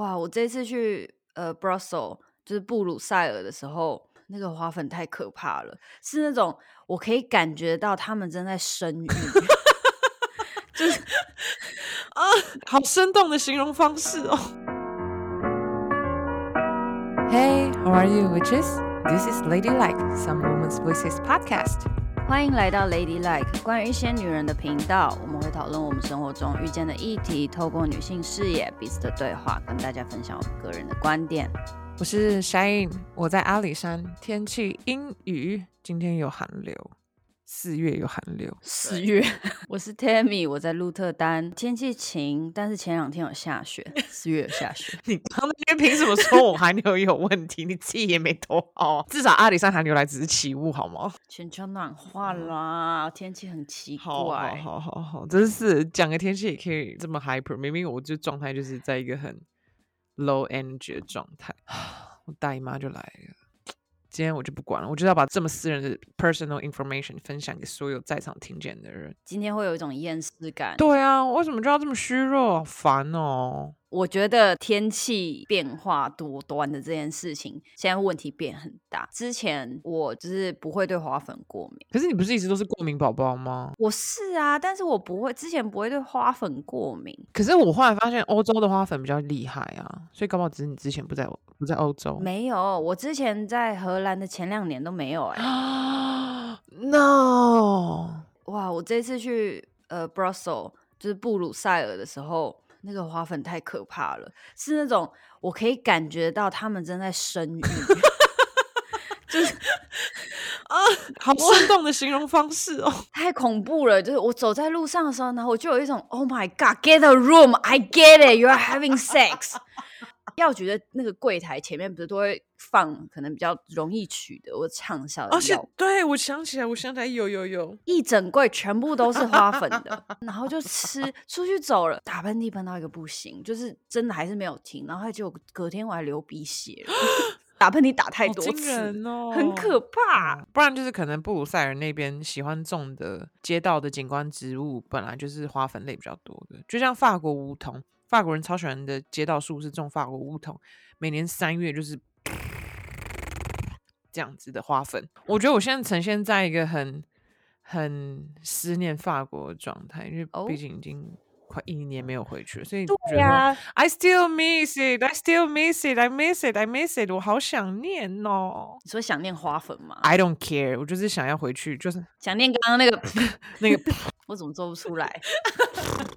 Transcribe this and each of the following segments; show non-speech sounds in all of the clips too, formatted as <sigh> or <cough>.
哇！我这次去呃 Brussels 就是布鲁塞尔的时候，那个花粉太可怕了，是那种我可以感觉到他们正在生育，就是啊，好生动的形容方式哦。Hey, how are you, witches? This is Ladylike, Some Women's Voices podcast. 欢迎来到 Ladylike，关于一些女人的频道。我们会讨论我们生活中遇见的议题，透过女性视野、彼此的对话，跟大家分享我个人的观点。我是 Shine，我在阿里山，天气阴雨，今天有寒流。四月有寒流，四月。<laughs> 我是 Tammy，我在鹿特丹，天气晴，但是前两天有下雪。四月有下雪，<laughs> 你刚那边凭什么说我寒流有问题？你自己也没多好，至少阿里山寒流来只是起雾，好吗？全球暖化啦，嗯、天气很奇怪。好好好好，真是讲个天气也可以这么 hyper，明明我就状态就是在一个很 low energy 的状态。<sighs> 我大姨妈就来了。今天我就不管了，我就要把这么私人的 personal information 分享给所有在场听见的人。今天会有一种厌世感。对啊，为什么就要这么虚弱？好烦哦。我觉得天气变化多端的这件事情，现在问题变很大。之前我就是不会对花粉过敏，可是你不是一直都是过敏宝宝吗？我是啊，但是我不会，之前不会对花粉过敏。可是我后来发现欧洲的花粉比较厉害啊，所以搞不好只是你之前不在不在欧洲。没有，我之前在荷兰的前两年都没有哎、欸。<gasps> No，哇！我这次去呃 Brussels 就是布鲁塞尔的时候。那个花粉太可怕了，是那种我可以感觉到他们正在生育，就是 <laughs> 啊，好生动的形容方式哦，<laughs> 太恐怖了。就是我走在路上的时候，然后我就有一种 Oh my God，get a room，I get it，you are having sex。药局的那个柜台前面不是都会放可能比较容易取得或畅销的药？对，我想起来，我想起来，有有有，一整柜全部都是花粉的，<laughs> 然后就吃，出去走了，打喷嚏喷到一个不行，就是真的还是没有停，然后还就隔天我还流鼻血了，<gasps> 打喷嚏打太多次，哦，很可怕。不然就是可能布鲁塞尔那边喜欢种的街道的景观植物本来就是花粉类比较多的，就像法国梧桐。法国人超喜欢的街道树是种法国梧桐，每年三月就是这样子的花粉。我觉得我现在呈现在一个很很思念法国的状态，因为毕竟已经快一年没有回去了，所以觉得、啊、I still miss it, I still miss it, I miss it, I miss it，我好想念哦。你说想念花粉吗？I don't care，我就是想要回去，就是想念刚刚那个 <laughs> 那个，<laughs> 我怎么做不出来？<laughs>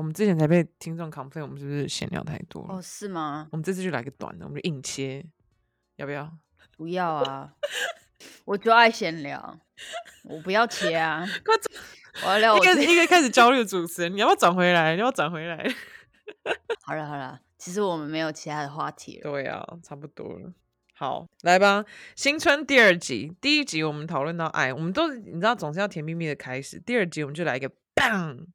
我们之前才被听众 complain，我们是不是闲聊太多了？哦，是吗？我们这次就来个短的，我们就硬切，要不要？<laughs> 不要啊！我就爱闲聊，我不要切啊！<laughs> 快走！我要聊我。一个一个开始 <laughs> 焦虑的主持人，你要不要转回来？你要不要转回来？好了好了，其实我们没有其他的话题了。对啊，差不多了。好，来吧，新春第二集，第一集我们讨论到爱，我们都你知道总是要甜蜜蜜的开始，第二集我们就来一个 bang。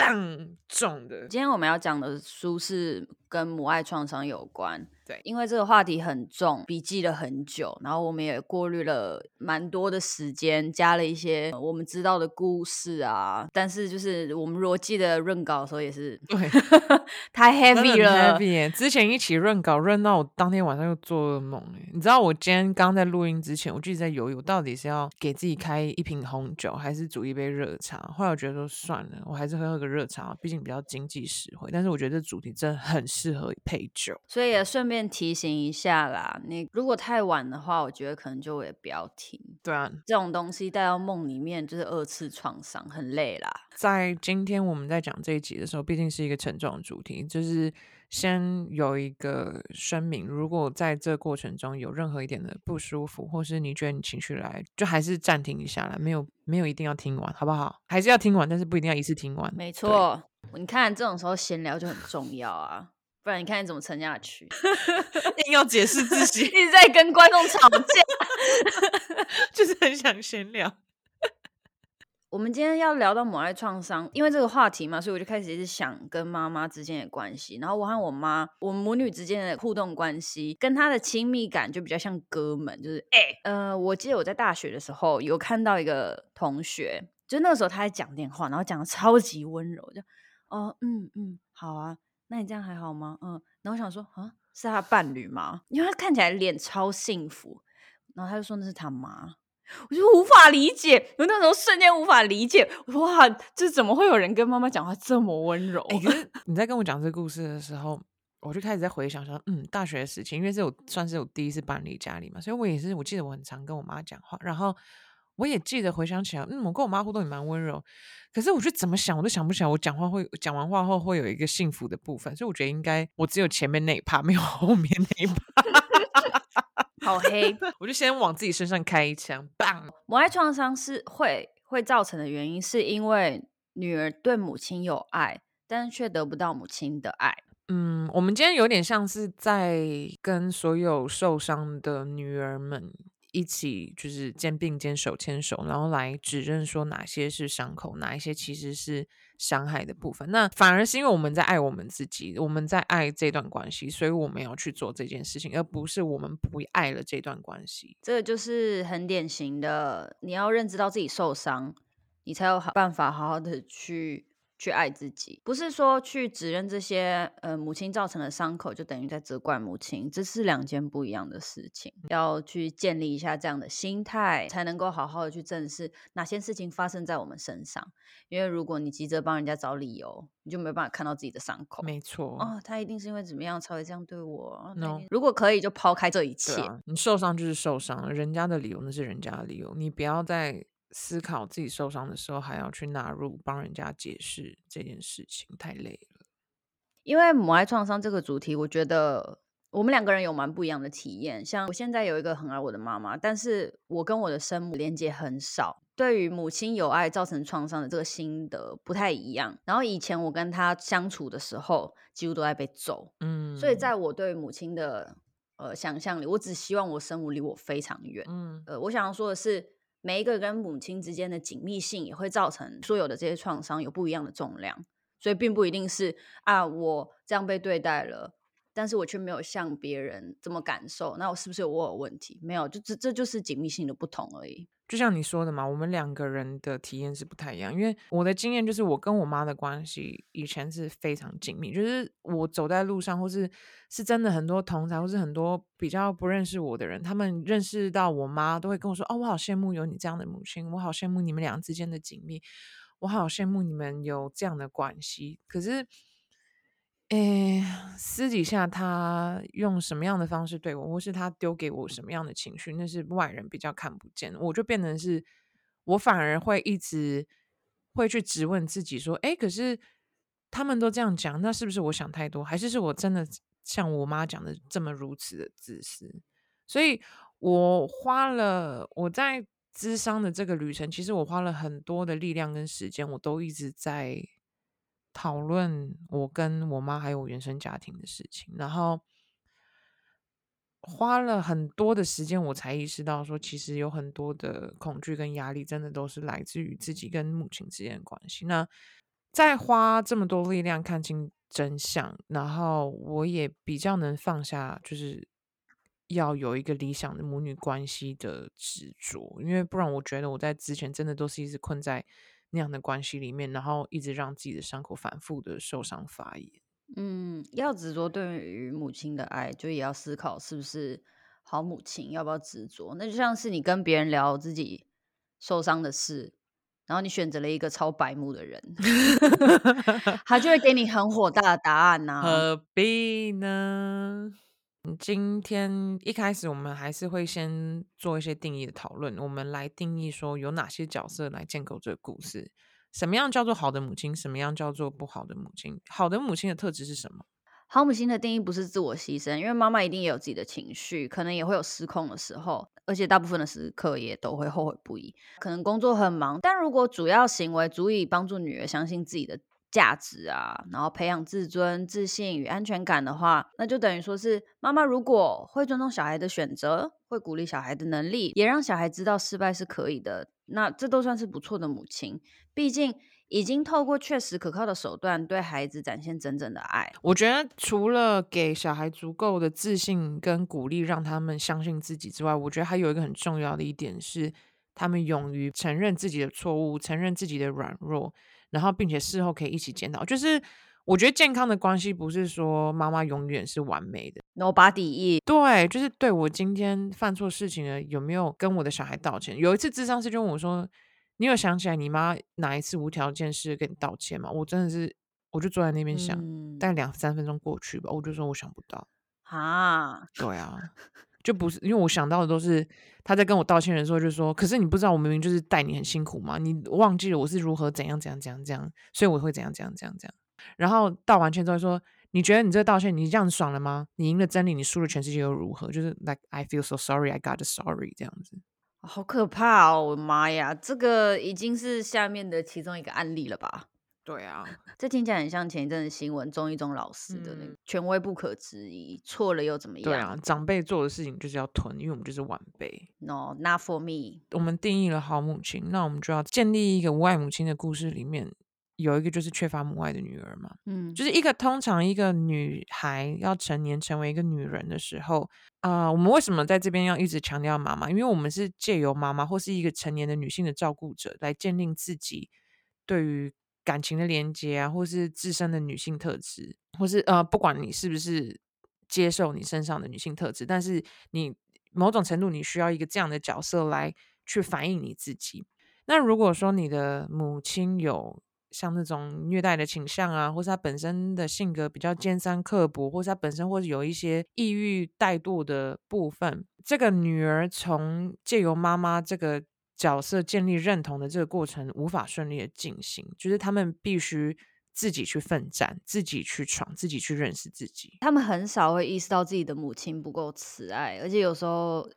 棒重的。今天我们要讲的书是跟母爱创伤有关。对，因为这个话题很重，笔记了很久，然后我们也过滤了蛮多的时间，加了一些我们知道的故事啊。但是就是我们如果记得润稿的时候，也是对 <laughs> 太 heavy 了，heavy。之前一起润稿润到我当天晚上又做噩梦。你知道我今天刚在录音之前，我就一直在犹豫，我到底是要给自己开一瓶红酒，还是煮一杯热茶？后来我觉得说算了，我还是喝个热茶，毕竟比较经济实惠。但是我觉得这主题真的很适合配酒，所以也顺便。提醒一下啦，你如果太晚的话，我觉得可能就也不要听。对啊，这种东西带到梦里面就是二次创伤，很累啦。在今天我们在讲这一集的时候，毕竟是一个沉重的主题，就是先有一个声明：如果在这过程中有任何一点的不舒服，或是你觉得你情绪来，就还是暂停一下啦，没有没有一定要听完，好不好？还是要听完，但是不一定要一次听完。没错，你看这种时候闲聊就很重要啊。不然你看你怎么撑下去？<laughs> 硬要解释自己，<laughs> 一直在跟观众吵架，<laughs> 就是很想闲聊。我们今天要聊到母爱创伤，因为这个话题嘛，所以我就开始一直想跟妈妈之间的关系。然后我和我妈，我们母女之间的互动关系，跟她的亲密感就比较像哥们。就是哎、欸，呃，我记得我在大学的时候有看到一个同学，就那个时候他在讲电话，然后讲的超级温柔，就哦，嗯嗯，好啊。那你这样还好吗？嗯，然后我想说啊，是他伴侣吗？因为他看起来脸超幸福，然后他就说那是他妈，我就无法理解，我那时候瞬间无法理解，我说哇，这怎么会有人跟妈妈讲话这么温柔？欸，可是 <laughs> 你在跟我讲这个故事的时候。我就开始在回想说，嗯，大学的事情，因为是我算是我第一次搬离家里嘛，所以我也是，我记得我很常跟我妈讲话，然后我也记得回想起来，嗯，我跟我妈互动也蛮温柔，可是我就怎么想，我都想不起来，我讲话会讲完话后会有一个幸福的部分，所以我觉得应该我只有前面那一趴，没有后面那一趴。<laughs> 好黑，<laughs> 我就先往自己身上开一枪，棒！母爱创伤是会会造成的原因，是因为女儿对母亲有爱，但是却得不到母亲的爱。嗯，我们今天有点像是在跟所有受伤的女儿们一起，就是肩并肩、手牵手，然后来指认说哪些是伤口，哪一些其实是伤害的部分。那反而是因为我们在爱我们自己，我们在爱这段关系，所以我们要去做这件事情，而不是我们不爱了这段关系。这就是很典型的，你要认知到自己受伤，你才有好办法好好的去。去爱自己，不是说去指认这些呃母亲造成的伤口，就等于在责怪母亲，这是两件不一样的事情。要去建立一下这样的心态，才能够好好的去正视哪些事情发生在我们身上。因为如果你急着帮人家找理由，你就没办法看到自己的伤口。没错，哦，他一定是因为怎么样才会这样对我。No. 如果可以，就抛开这一切。啊，你受伤就是受伤了，人家的理由那是人家的理由，你不要再。思考自己受伤的时候，还要去纳入帮人家解释这件事情，太累了。因为母爱创伤这个主题，我觉得我们两个人有蛮不一样的体验。像我现在有一个很爱我的妈妈，但是我跟我的生母连接很少，对于母亲有爱造成创伤的这个心得不太一样。然后以前我跟她相处的时候，几乎都在被揍，嗯，所以在我对母亲的呃想象里，我只希望我生母离我非常远，嗯，呃，我想要说的是。每一个跟母亲之间的紧密性也会造成所有的这些创伤有不一样的重量，所以并不一定是啊，我这样被对待了，但是我却没有像别人这么感受，那我是不是我有问题？没有，就这这就是紧密性的不同而已。就像你说的嘛，我们两个人的体验是不太一样。因为我的经验就是，我跟我妈的关系以前是非常紧密，就是我走在路上，或是是真的很多同侪，或是很多比较不认识我的人，他们认识到我妈，都会跟我说：“哦，我好羡慕有你这样的母亲，我好羡慕你们俩之间的紧密，我好羡慕你们有这样的关系。”可是。诶，私底下他用什么样的方式对我，或是他丢给我什么样的情绪，那是外人比较看不见。我就变成是，我反而会一直会去质问自己说：诶，可是他们都这样讲，那是不是我想太多，还是是我真的像我妈讲的这么如此的自私？所以我花了我在咨商的这个旅程，其实我花了很多的力量跟时间，我都一直在。讨论我跟我妈还有原生家庭的事情，然后花了很多的时间，我才意识到说，其实有很多的恐惧跟压力，真的都是来自于自己跟母亲之间的关系。那再花这么多力量看清真相，然后我也比较能放下，就是要有一个理想的母女关系的执着，因为不然，我觉得我在之前真的都是一直困在。那样的关系里面，然后一直让自己的伤口反复的受伤发炎。嗯，要执着对于母亲的爱，就也要思考是不是好母亲，要不要执着？那就像是你跟别人聊自己受伤的事，然后你选择了一个超白目的人，<laughs> 他就会给你很火大的答案呐、啊。何必呢？今天一开始，我们还是会先做一些定义的讨论。我们来定义说，有哪些角色来建构这个故事？什么样叫做好的母亲？什么样叫做不好的母亲？好的母亲的特质是什么？好母亲的定义不是自我牺牲，因为妈妈一定也有自己的情绪，可能也会有失控的时候，而且大部分的时刻也都会后悔不已。可能工作很忙，但如果主要行为足以帮助女儿相信自己的。价值啊，然后培养自尊、自信与安全感的话，那就等于说是妈妈如果会尊重小孩的选择，会鼓励小孩的能力，也让小孩知道失败是可以的，那这都算是不错的母亲。毕竟已经透过确实可靠的手段对孩子展现真正的爱。我觉得除了给小孩足够的自信跟鼓励，让他们相信自己之外，我觉得还有一个很重要的一点是，他们勇于承认自己的错误，承认自己的软弱。然后，并且事后可以一起检讨，就是我觉得健康的关系不是说妈妈永远是完美的，Nobody is。对，就是对我今天犯错事情了，有没有跟我的小孩道歉？有一次智商师就问我说：“你有想起来你妈哪一次无条件是跟你道歉吗？”我真的是，我就坐在那边想，嗯、大概两三分钟过去吧，我就说我想不到啊。对啊。<laughs> 就不是因为我想到的都是他在跟我道歉的时候就说，可是你不知道我明明就是带你很辛苦嘛？你忘记了我是如何怎样怎样怎样怎样，所以我会怎样怎样怎样怎样。然后道完歉之后说，你觉得你这个道歉你这样爽了吗？你赢了真理，你输了全世界又如何？就是 like I feel so sorry, I got sorry 这样子。好可怕哦！我的妈呀，这个已经是下面的其中一个案例了吧？对啊，这听起来很像前一阵的新闻，中一中老师的那个权威不可质疑，错了又怎么样？对啊，长辈做的事情就是要吞，因为我们就是晚辈。No，not for me。我们定义了好母亲，那我们就要建立一个无爱母亲的故事，里面有一个就是缺乏母爱的女儿嘛。嗯，就是一个通常一个女孩要成年成为一个女人的时候，啊、呃，我们为什么在这边要一直强调妈妈？因为我们是借由妈妈或是一个成年的女性的照顾者来鉴定自己对于。感情的连接啊，或是自身的女性特质，或是呃，不管你是不是接受你身上的女性特质，但是你某种程度你需要一个这样的角色来去反映你自己。那如果说你的母亲有像那种虐待的倾向啊，或是她本身的性格比较尖酸刻薄，或是她本身或是有一些抑郁怠惰的部分，这个女儿从借由妈妈这个。角色建立认同的这个过程无法顺利的进行，就是他们必须自己去奋战，自己去闯，自己去认识自己。他们很少会意识到自己的母亲不够慈爱，而且有时候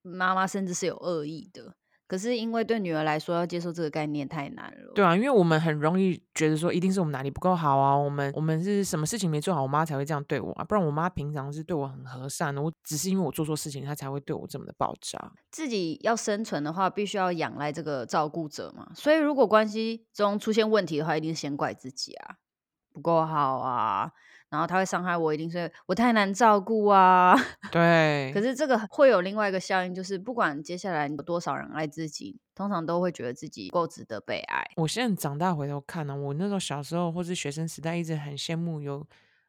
妈妈甚至是有恶意的。可是因为对女儿来说，要接受这个概念太难了。对啊，因为我们很容易觉得说，一定是我们哪里不够好啊，我们我们是什么事情没做好，我妈才会这样对我啊，不然我妈平常是对我很和善的，我只是因为我做错事情，她才会对我这么的爆炸。自己要生存的话，必须要仰赖这个照顾者嘛，所以如果关系中出现问题的话，一定是先怪自己啊，不够好啊。然后他会伤害我，一定是我太难照顾啊。<laughs> 对。可是这个会有另外一个效应，就是不管接下来有多少人爱自己，通常都会觉得自己够值得被爱。我现在长大回头看呢、啊，我那时候小时候或是学生时代，一直很羡慕有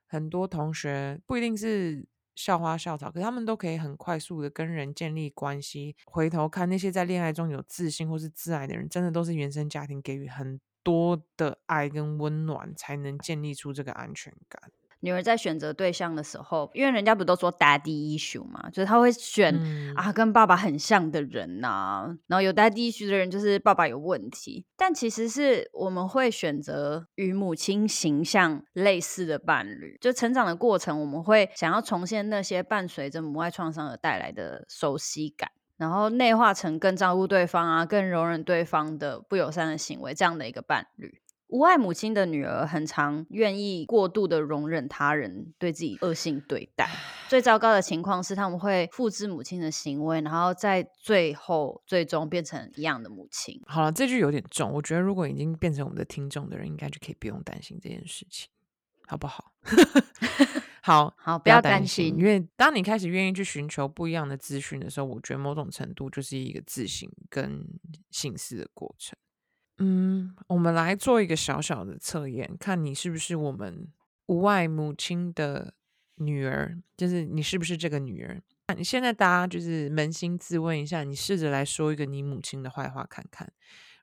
很多同学，不一定是校花校草，可是他们都可以很快速的跟人建立关系。回头看那些在恋爱中有自信或是自爱的人，真的都是原生家庭给予很多的爱跟温暖，才能建立出这个安全感。女儿在选择对象的时候，因为人家不都说 daddy issue 嘛，就是他会选、嗯、啊跟爸爸很像的人呐、啊，然后有 daddy issue 的人就是爸爸有问题。但其实是我们会选择与母亲形象类似的伴侣，就成长的过程，我们会想要重现那些伴随着母爱创伤而带来的熟悉感，然后内化成更照顾对方啊、更容忍对方的不友善的行为这样的一个伴侣。无爱母亲的女儿很常愿意过度的容忍他人对自己恶性对待。最糟糕的情况是，他们会复制母亲的行为，然后在最后最终变成一样的母亲。好了，这句有点重。我觉得如果已经变成我们的听众的人，应该就可以不用担心这件事情，好不好？<laughs> 好好，不要担心，因为当你开始愿意去寻求不一样的资讯的时候，我觉得某种程度就是一个自省跟省思的过程。嗯，我们来做一个小小的测验，看你是不是我们无爱母亲的女儿，就是你是不是这个女儿？那你现在大家就是扪心自问一下，你试着来说一个你母亲的坏话看看。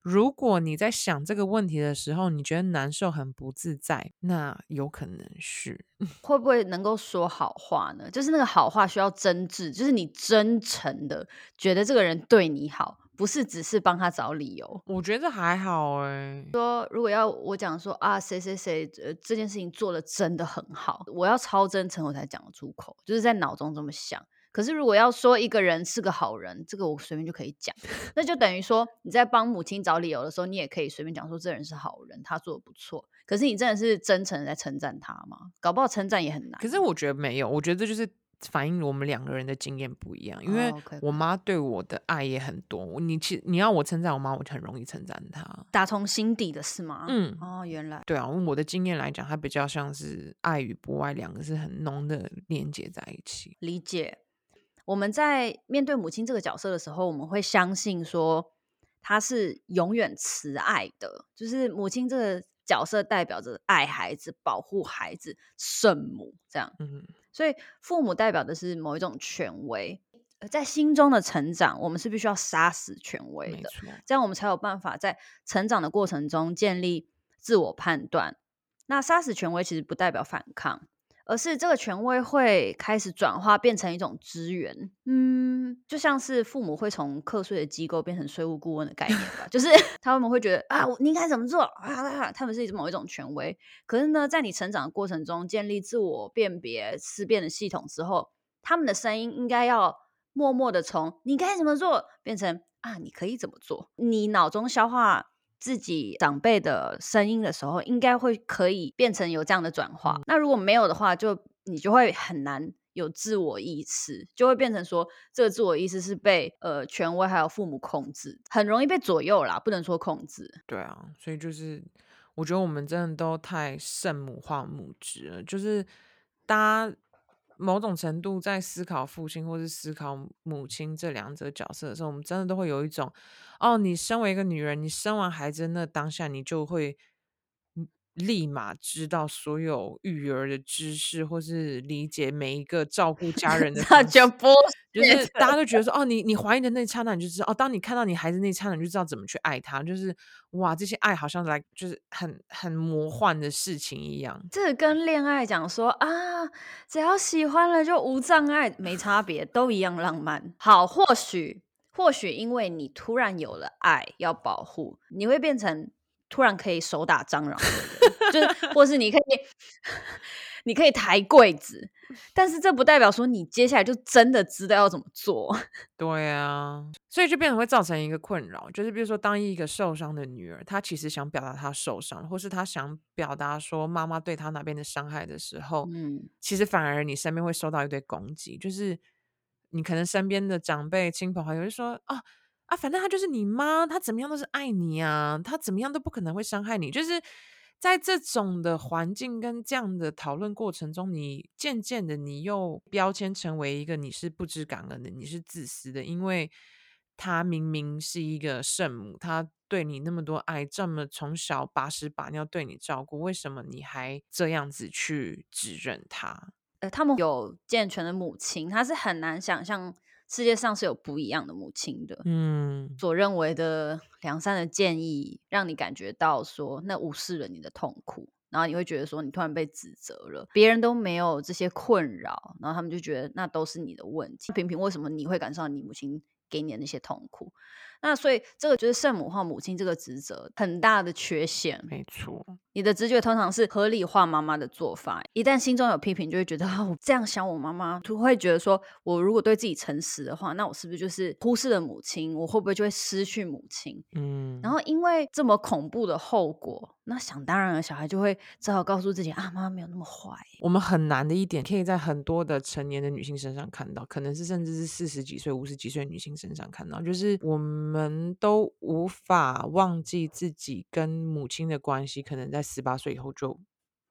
如果你在想这个问题的时候，你觉得难受、很不自在，那有可能是 <laughs> 会不会能够说好话呢？就是那个好话需要真挚，就是你真诚的觉得这个人对你好。不是只是帮他找理由，我觉得还好哎。说如果要我讲说啊，谁谁谁呃这件事情做的真的很好，我要超真诚我才讲得出口，就是在脑中这么想。可是如果要说一个人是个好人，这个我随便就可以讲，<laughs> 那就等于说你在帮母亲找理由的时候，你也可以随便讲说这人是好人，他做的不错。可是你真的是真诚的在称赞他吗？搞不好称赞也很难。可是我觉得没有，我觉得这就是。反映我们两个人的经验不一样，因为我妈对我的爱也很多。Oh. 你其你要我称赞我妈，我就很容易称赞她，打从心底的是吗？嗯，哦，原来对啊。用我的经验来讲，它比较像是爱与不爱两个是很浓的连接在一起。理解。我们在面对母亲这个角色的时候，我们会相信说她是永远慈爱的，就是母亲这个。角色代表着爱孩子、保护孩子、圣母这样。嗯，所以父母代表的是某一种权威，在心中的成长，我们是必须要杀死权威的，这样我们才有办法在成长的过程中建立自我判断。那杀死权威其实不代表反抗。而是这个权威会开始转化，变成一种资源，嗯，就像是父母会从课税的机构变成税务顾问的概念吧，就是 <laughs> 他们会觉得啊，你应该怎么做啊？他们是某一种权威。可是呢，在你成长的过程中，建立自我辨别思辨的系统之后，他们的声音应该要默默的从你该怎么做变成啊，你可以怎么做？你脑中消化。自己长辈的声音的时候，应该会可以变成有这样的转化。嗯。那如果没有的话，就你就会很难有自我意识，就会变成说这个自我意识是被呃权威还有父母控制，很容易被左右啦，不能说控制。对啊，所以就是我觉得我们真的都太圣母化母职了，就是大家。某种程度在思考父亲或是思考母亲这两者角色的时候，我们真的都会有一种，哦，你身为一个女人，你生完孩子那当下，你就会。立马知道所有育儿的知识，或是理解每一个照顾家人的，<laughs> 那就不就是大家都觉得说，哦，你你怀孕的那一刹那，你就知道，哦，当你看到你孩子那一刹那，你就知道怎么去爱他，就是哇，这些爱好像来就是很很魔幻的事情一样。这跟恋爱讲说啊，只要喜欢了就无障碍，没差别，都一样浪漫。好，或许或许因为你突然有了爱要保护，你会变成。突然可以手打蟑螂的人，就是，或是你可以，<laughs> 你可以抬柜子，但是这不代表说你接下来就真的知道要怎么做。<laughs> 对啊，所以就变成会造成一个困扰，就是比如说，当一个受伤的女儿，她其实想表达她受伤，或是她想表达说妈妈对她那边的伤害的时候，嗯，其实反而你身边会受到一堆攻击，就是你可能身边的长辈、亲朋好友就说啊。啊，反正他就是你妈，他怎么样都是爱你啊，他怎么样都不可能会伤害你。就是在这种的环境跟这样的讨论过程中，你渐渐的你又标签成为一个你是不知感恩的，你是自私的，因为他明明是一个圣母，他对你那么多爱，这么从小把屎把尿对你照顾，为什么你还这样子去指认他？呃，他们有健全的母亲，他是很难想象。世界上是有不一样的母亲的，嗯，所认为的良善的建议，让你感觉到说那无视了你的痛苦，然后你会觉得说你突然被指责了，别人都没有这些困扰，然后他们就觉得那都是你的问题。平平，为什么你会感受到你母亲给你的那些痛苦？那所以这个就是圣母化母亲这个职责很大的缺陷。没错，你的直觉通常是合理化妈妈的做法。一旦心中有批评，就会觉得啊，我这样想我妈妈，就会觉得说，我如果对自己诚实的话，那我是不是就是忽视了母亲？我会不会就会失去母亲？嗯，然后因为这么恐怖的后果。那想当然了，小孩就会只好告诉自己啊，妈妈没有那么坏。我们很难的一点，可以在很多的成年的女性身上看到，可能是甚至是四十几岁、五十几岁女性身上看到，就是我们都无法忘记自己跟母亲的关系，可能在十八岁以后就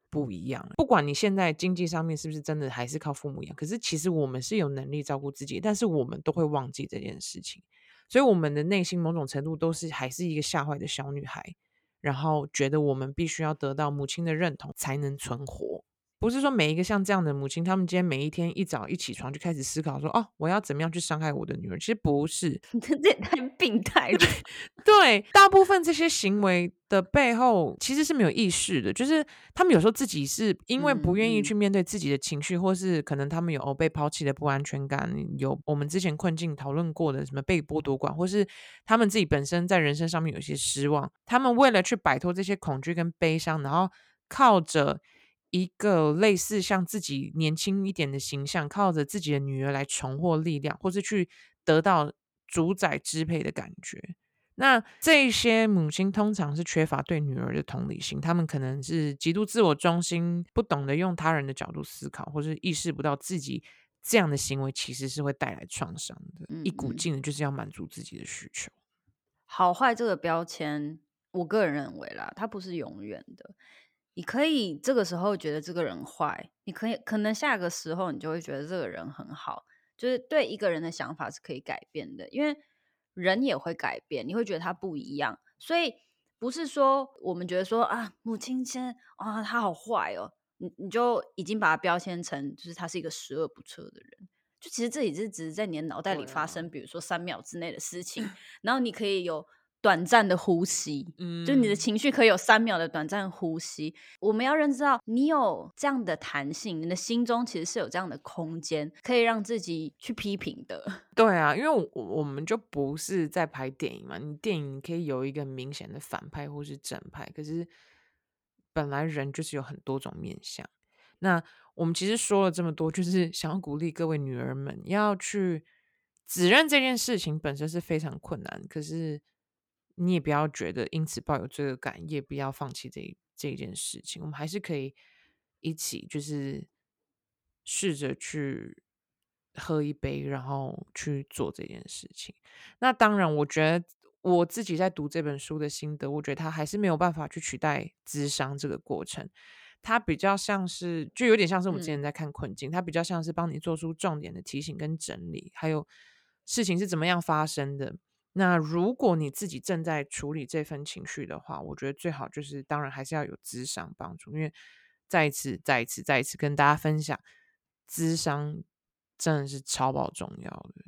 不一样了。不管你现在经济上面是不是真的还是靠父母养，可是其实我们是有能力照顾自己，但是我们都会忘记这件事情，所以我们的内心某种程度都是还是一个吓坏的小女孩。然后觉得我们必须要得到母亲的认同才能存活，不是说每一个像这样的母亲，他们今天每一天一早一起床就开始思考说，哦，我要怎么样去伤害我的女儿？其实不是，<laughs> 这也太病态了。对，大部分这些行为的背后其实是没有意识的，就是他们有时候自己是因为不愿意去面对自己的情绪，或是可能他们有哦被抛弃的不安全感，有我们之前困境讨论过的什么被剥夺感，或是他们自己本身在人生上面有些失望，他们为了去摆脱这些恐惧跟悲伤，然后靠着一个类似像自己年轻一点的形象，靠着自己的女儿来重获力量，或是去得到主宰支配的感觉。那这些母亲通常是缺乏对女儿的同理心，他们可能是极度自我中心，不懂得用他人的角度思考，或是意识不到自己这样的行为其实是会带来创伤的，嗯嗯，一股劲的就是要满足自己的需求。好坏这个标签，我个人认为啦，它不是永远的。你可以这个时候觉得这个人坏，你可以可能下个时候你就会觉得这个人很好，就是对一个人的想法是可以改变的，因为。人也会改变，你会觉得他不一样，所以不是说我们觉得说啊，母亲先啊，他好坏哦，你你就已经把他标签成就是他是一个十恶不赦的人。就其实这也是只是在你的脑袋里发生，比如说三秒之内的事情 <laughs> <laughs> 然后你可以有。短暂的呼吸，嗯，就你的情绪可以有三秒的短暂呼吸。我们要认知到，你有这样的弹性，你的心中其实是有这样的空间，可以让自己去批评的。<laughs> 对啊，因为我我们就不是在拍电影嘛，你电影可以有一个明显的反派或是正派，可是本来人就是有很多种面相。那我们其实说了这么多，就是想要鼓励各位女儿们要去指认这件事情本身是非常困难，可是。你也不要觉得因此抱有罪恶感，也不要放弃这这件事情。我们还是可以一起，就是试着去喝一杯，然后去做这件事情。那当然，我觉得我自己在读这本书的心得，我觉得它还是没有办法去取代咨商这个过程。它比较像是，就有点像是我们之前在看困境，嗯、它比较像是帮你做出重点的提醒跟整理，还有事情是怎么样发生的。那如果你自己正在处理这份情绪的话，我觉得最好就是，当然还是要有咨商帮助，因为再一次、再一次、再一次跟大家分享，咨商真的是超爆重要的。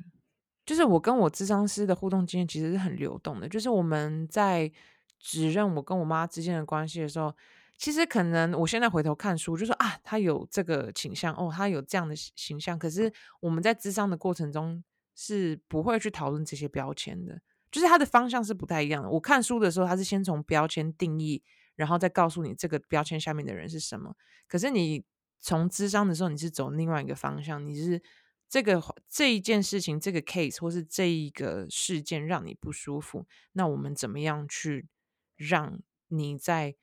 就是我跟我咨商师的互动经验其实是很流动的，就是我们在指认我跟我妈之间的关系的时候，其实可能我现在回头看书，就说啊，他有这个倾向，哦，他有这样的形象，可是我们在咨商的过程中。是不会去讨论这些标签的，就是它的方向是不太一样的。我看书的时候，它是先从标签定义，然后再告诉你这个标签下面的人是什么。可是你从咨商的时候，你是走另外一个方向，你是这个这一件事情，这个 case 或是这一个事件让你不舒服，那我们怎么样去让你在？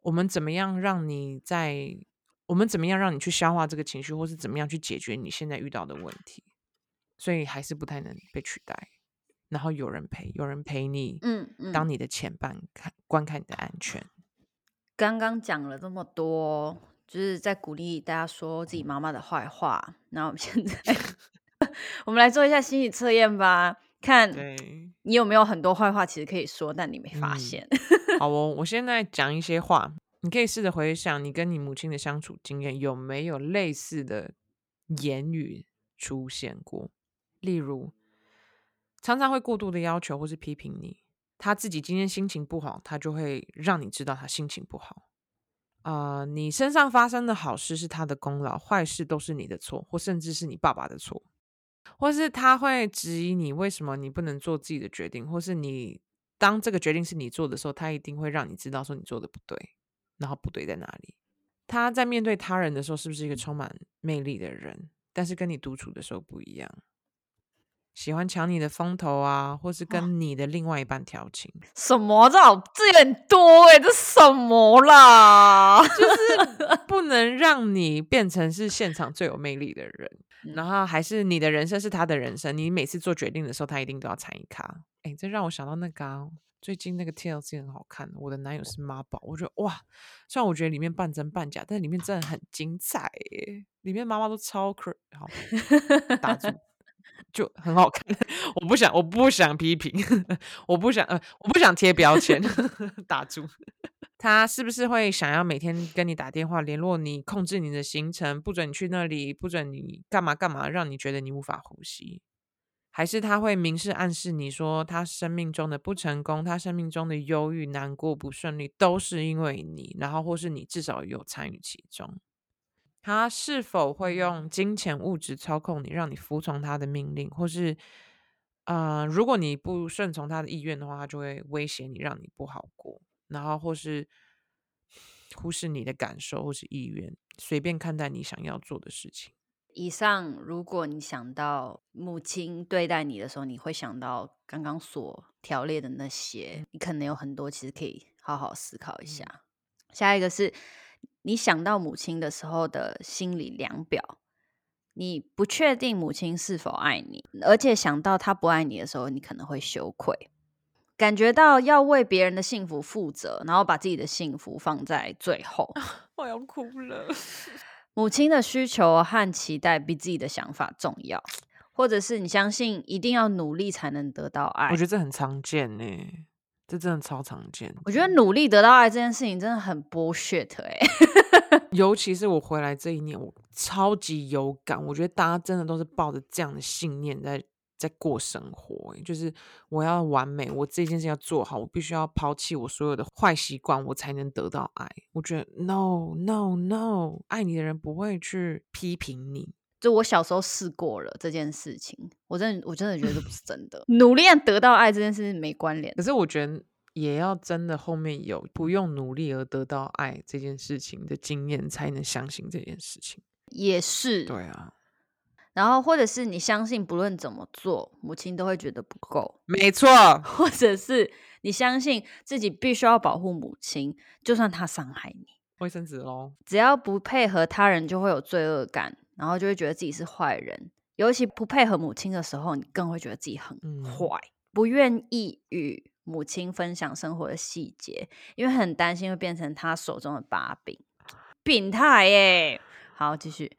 我们怎么样让你在？我们怎么样让你去消化这个情绪，或是怎么样去解决你现在遇到的问题？所以还是不太能被取代，然后有人陪，有人陪你，嗯，嗯，当你的前半看观看你的安全。刚刚讲了这么多，就是在鼓励大家说自己妈妈的坏话。那我们现在，<laughs> 我们来做一下心理测验吧，看你有没有很多坏话，其实可以说，但你没发现。嗯、好 <laughs> 哦，我现在讲一些话，你可以试着回想你跟你母亲的相处经验，有没有类似的言语出现过？例如，常常会过度的要求或是批评你，他自己今天心情不好，他就会让你知道他心情不好。啊、呃，你身上发生的好事是他的功劳，坏事都是你的错，或甚至是你爸爸的错。或是他会质疑你为什么你不能做自己的决定，或是你当这个决定是你做的时候，他一定会让你知道说你做的不对，然后不对在哪里。他在面对他人的时候是不是一个充满魅力的人？但是跟你独处的时候不一样。喜欢抢你的风头啊，或是跟你的另外一半调情？什么？这好这有点多哎，这什么啦？<laughs> 就是不能让你变成是现场最有魅力的人，<laughs> 嗯、然后还是你的人生是他的人生，你每次做决定的时候，他一定都要参与卡。哎，这让我想到那个、啊、最近那个 TLC 很好看，我的男友是妈宝，我觉得哇，虽然我觉得里面半真半假，但里面真的很精彩耶，里面妈妈都超可好打住。就很好看，<laughs> 我不想，我不想批评，<laughs> 我不想，呃，我不想贴标签。<laughs> 打住，他是不是会想要每天跟你打电话联络你，控制你的行程，不准你去那里，不准你干嘛干嘛，让你觉得你无法呼吸？还是他会明示暗示你说，他生命中的不成功，他生命中的忧郁、难过、不顺利，都是因为你，然后或是你至少有参与其中？他是否会用金钱物质操控你，让你服从他的命令，或是，呃，如果你不顺从他的意愿的话，他就会威胁你，让你不好过，然后或是忽视你的感受或是意愿，随便看待你想要做的事情。以上，如果你想到母亲对待你的时候，你会想到刚刚所条列的那些，你可能有很多其实可以好好思考一下。嗯。下一个是。你想到母亲的时候的心理量表，你不确定母亲是否爱你，而且想到她不爱你的时候，你可能会羞愧，感觉到要为别人的幸福负责，然后把自己的幸福放在最后。我要哭了。<laughs> 母亲的需求和期待比自己的想法重要，或者是你相信一定要努力才能得到爱。我觉得这很常见呢。这真的超常见。我觉得努力得到爱这件事情真的很 bullshit 哎、欸，<laughs> 尤其是我回来这一年，我超级有感。我觉得大家真的都是抱着这样的信念在在过生活、欸，就是我要完美，我这件事要做好，我必须要抛弃我所有的坏习惯，我才能得到爱。我觉得 no no no，爱你的人不会去批评你。就我小时候试过了这件事情，我真的我真的觉得这不是真的。<laughs> 努力得到爱这件事情没关联，可是我觉得也要真的后面有不用努力而得到爱这件事情的经验，才能相信这件事情。也是，对啊。然后或者是你相信不论怎么做，母亲都会觉得不够。没错。或者是你相信自己必须要保护母亲，就算她伤害你。卫生纸喽。只要不配合他人，就会有罪恶感。然后就会觉得自己是坏人，尤其不配合母亲的时候，你更会觉得自己很坏，嗯、不愿意与母亲分享生活的细节，因为很担心会变成他手中的把柄。病态耶！好，继续，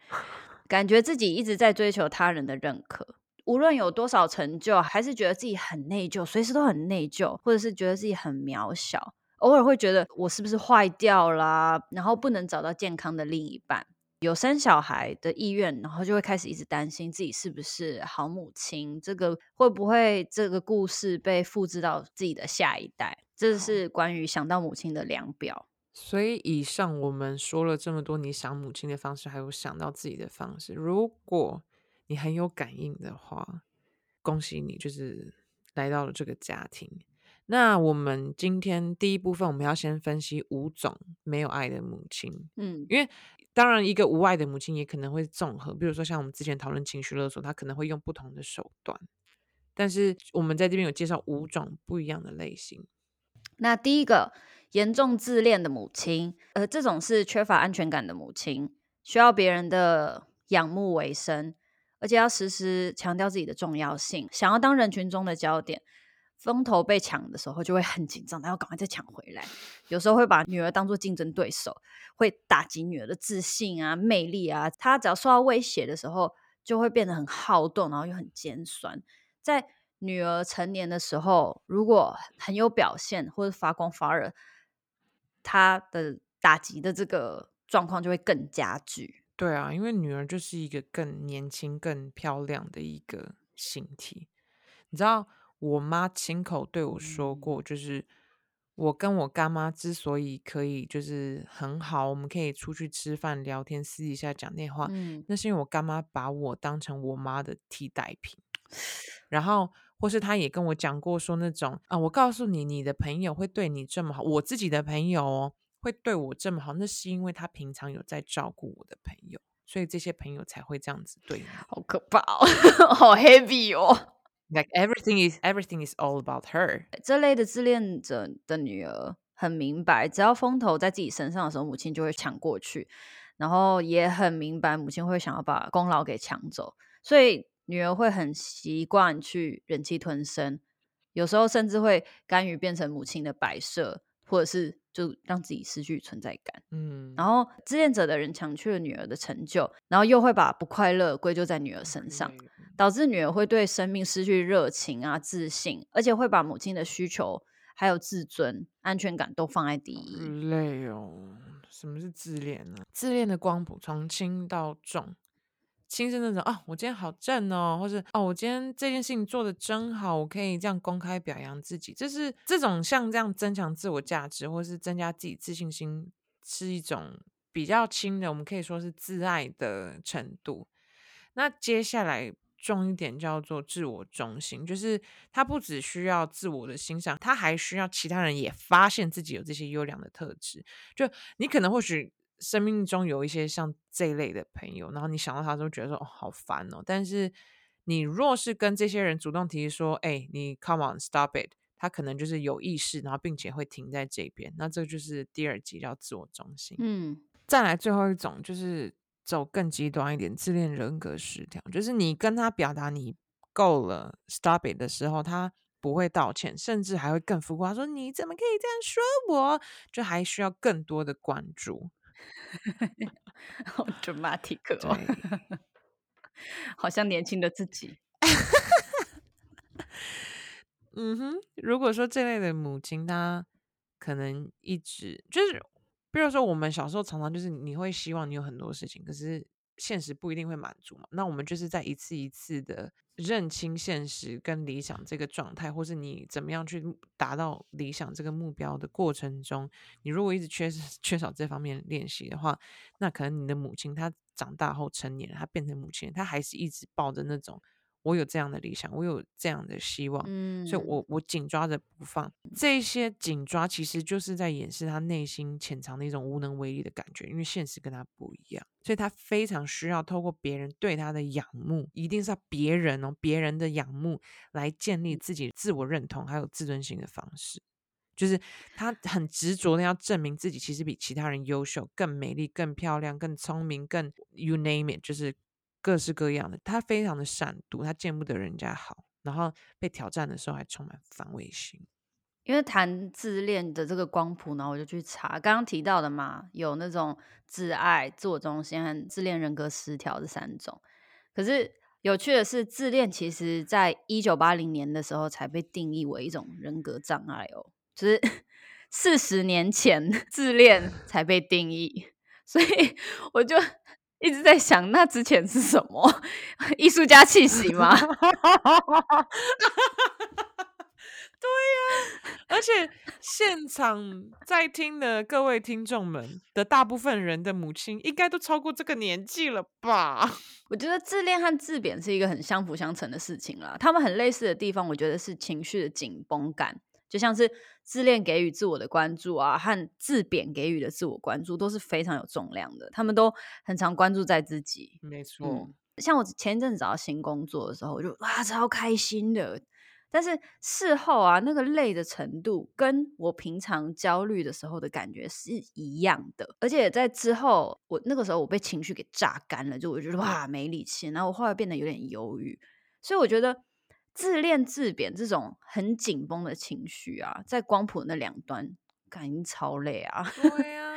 感觉自己一直在追求他人的认可，无论有多少成就，还是觉得自己很内疚，随时都很内疚，或者是觉得自己很渺小，偶尔会觉得我是不是坏掉啦，然后不能找到健康的另一半。有生小孩的意愿，然后就会开始一直担心自己是不是好母亲，这个会不会这个故事被复制到自己的下一代？这是关于想到母亲的量表。所以以上我们说了这么多，你想母亲的方式，还有想到自己的方式。如果你很有感应的话，恭喜你，就是来到了这个家庭。那我们今天第一部分，我们要先分析五种没有爱的母亲。嗯，因为。当然，一个无爱的母亲也可能会综合，比如说像我们之前讨论情绪勒索，他可能会用不同的手段。但是我们在这边有介绍五种不一样的类型。那第一个，严重自恋的母亲，呃，这种是缺乏安全感的母亲，需要别人的仰慕为生，而且要时时强调自己的重要性，想要当人群中的焦点。风头被抢的时候，就会很紧张，然后赶快再抢回来。有时候会把女儿当做竞争对手，会打击女儿的自信啊、魅力啊。她只要受到威胁的时候，就会变得很好动，然后又很尖酸。在女儿成年的时候，如果很有表现或者发光发热，她的打击的这个状况就会更加剧。对啊，因为女儿就是一个更年轻、更漂亮的一个形体，你知道。我妈亲口对我说过，就是我跟我干妈之所以可以就是很好，我们可以出去吃饭、聊天、私底下讲电话，嗯，那是因为我干妈把我当成我妈的替代品。然后，或是她也跟我讲过说那种啊，我告诉你，你的朋友会对你这么好，我自己的朋友哦会对我这么好，那是因为他平常有在照顾我的朋友，所以这些朋友才会这样子对你。好可怕哦，<laughs> 好 heavy 哦。Like everything is everything is all about her。这类的自恋者的女儿很明白，只要风头在自己身上的时候，母亲就会抢过去，然后也很明白母亲会想要把功劳给抢走，所以女儿会很习惯去忍气吞声，有时候甚至会甘于变成母亲的摆设，或者是就让自己失去存在感。嗯，然后自恋者的人抢去了女儿的成就，然后又会把不快乐归咎在女儿身上。导致女儿会对生命失去热情啊、自信，而且会把母亲的需求、还有自尊、安全感都放在第一。累哦，什么是自恋呢？自恋的光谱从轻到重，轻是那种啊，我今天好正哦，或是哦，我今天这件事情做得真好，我可以这样公开表扬自己。这是这种像这样增强自我价值，或是增加自己自信心，是一种比较轻的，我们可以说是自爱的程度。那接下来。重一点叫做自我中心，就是他不只需要自我的欣赏，他还需要其他人也发现自己有这些优良的特质。就你可能或许生命中有一些像这一类的朋友，然后你想到他都觉得说哦好烦哦。但是你若是跟这些人主动提说，哎，你 come on stop it，他可能就是有意识，然后并且会停在这边。那这就是第二集叫自我中心。嗯，再来最后一种就是。走更极端一点，自恋人格失调，就是你跟他表达你够了，stop it 的时候，他不会道歉，甚至还会更浮夸，说你怎么可以这样说我？就还需要更多的关注。<laughs> 好 dramatic 哦，<laughs> 好像年轻的自己。<laughs> 嗯哼，如果说这类的母亲，她可能一直就是，比如说我们小时候常常就是你会希望你有很多事情，可是现实不一定会满足嘛。那我们就是在一次一次的认清现实跟理想这个状态，或是你怎么样去达到理想这个目标的过程中，你如果一直缺 <laughs> 缺少这方面练习的话，那可能你的母亲她长大后成年，她变成母亲，她还是一直抱着那种。我有这样的理想，我有这样的希望，嗯，所以我我紧抓着不放。这些紧抓其实就是在掩饰他内心潜藏的一种无能为力的感觉，因为现实跟他不一样，所以他非常需要透过别人对他的仰慕，一定是要别人哦，别人的仰慕来建立自己自我认同还有自尊心的方式。就是他很执着的要证明自己其实比其他人优秀、更美丽、更漂亮、更聪明、更 you name it，就是。各式各样的，他非常的善妒，他见不得人家好，然后被挑战的时候还充满防卫心。因为谈自恋的这个光谱呢，我就去查刚刚提到的嘛，有那种自爱、自我中心和自恋人格失调这三种。可是有趣的是，自恋其实在一九八零年的时候才被定义为一种人格障碍哦，就是 <laughs> 四十年前自恋才被定义，所以 <laughs> 我就。一直在想，那之前是什么？艺术家气息吗？<laughs> 对呀、啊，而且现场在听的各位听众们的大部分人的母亲，应该都超过这个年纪了吧？<laughs> 我觉得自恋和自贬是一个很相辅相成的事情啦。他们很类似的地方，我觉得是情绪的紧绷感。就像是自恋给予自我的关注啊，和自贬给予的自我关注都是非常有重量的。他们都很常关注在自己，没错。嗯，像我前一阵子找到新工作的时候，我就哇超开心的。但是事后啊，那个累的程度跟我平常焦虑的时候的感觉是一样的。而且在之后，我那个时候我被情绪给榨干了，就我觉得哇没力气，然后我后来变得有点忧郁。所以我觉得。自恋自贬这种很紧绷的情绪啊，在光谱那两端，感觉超累啊。<laughs> 对啊，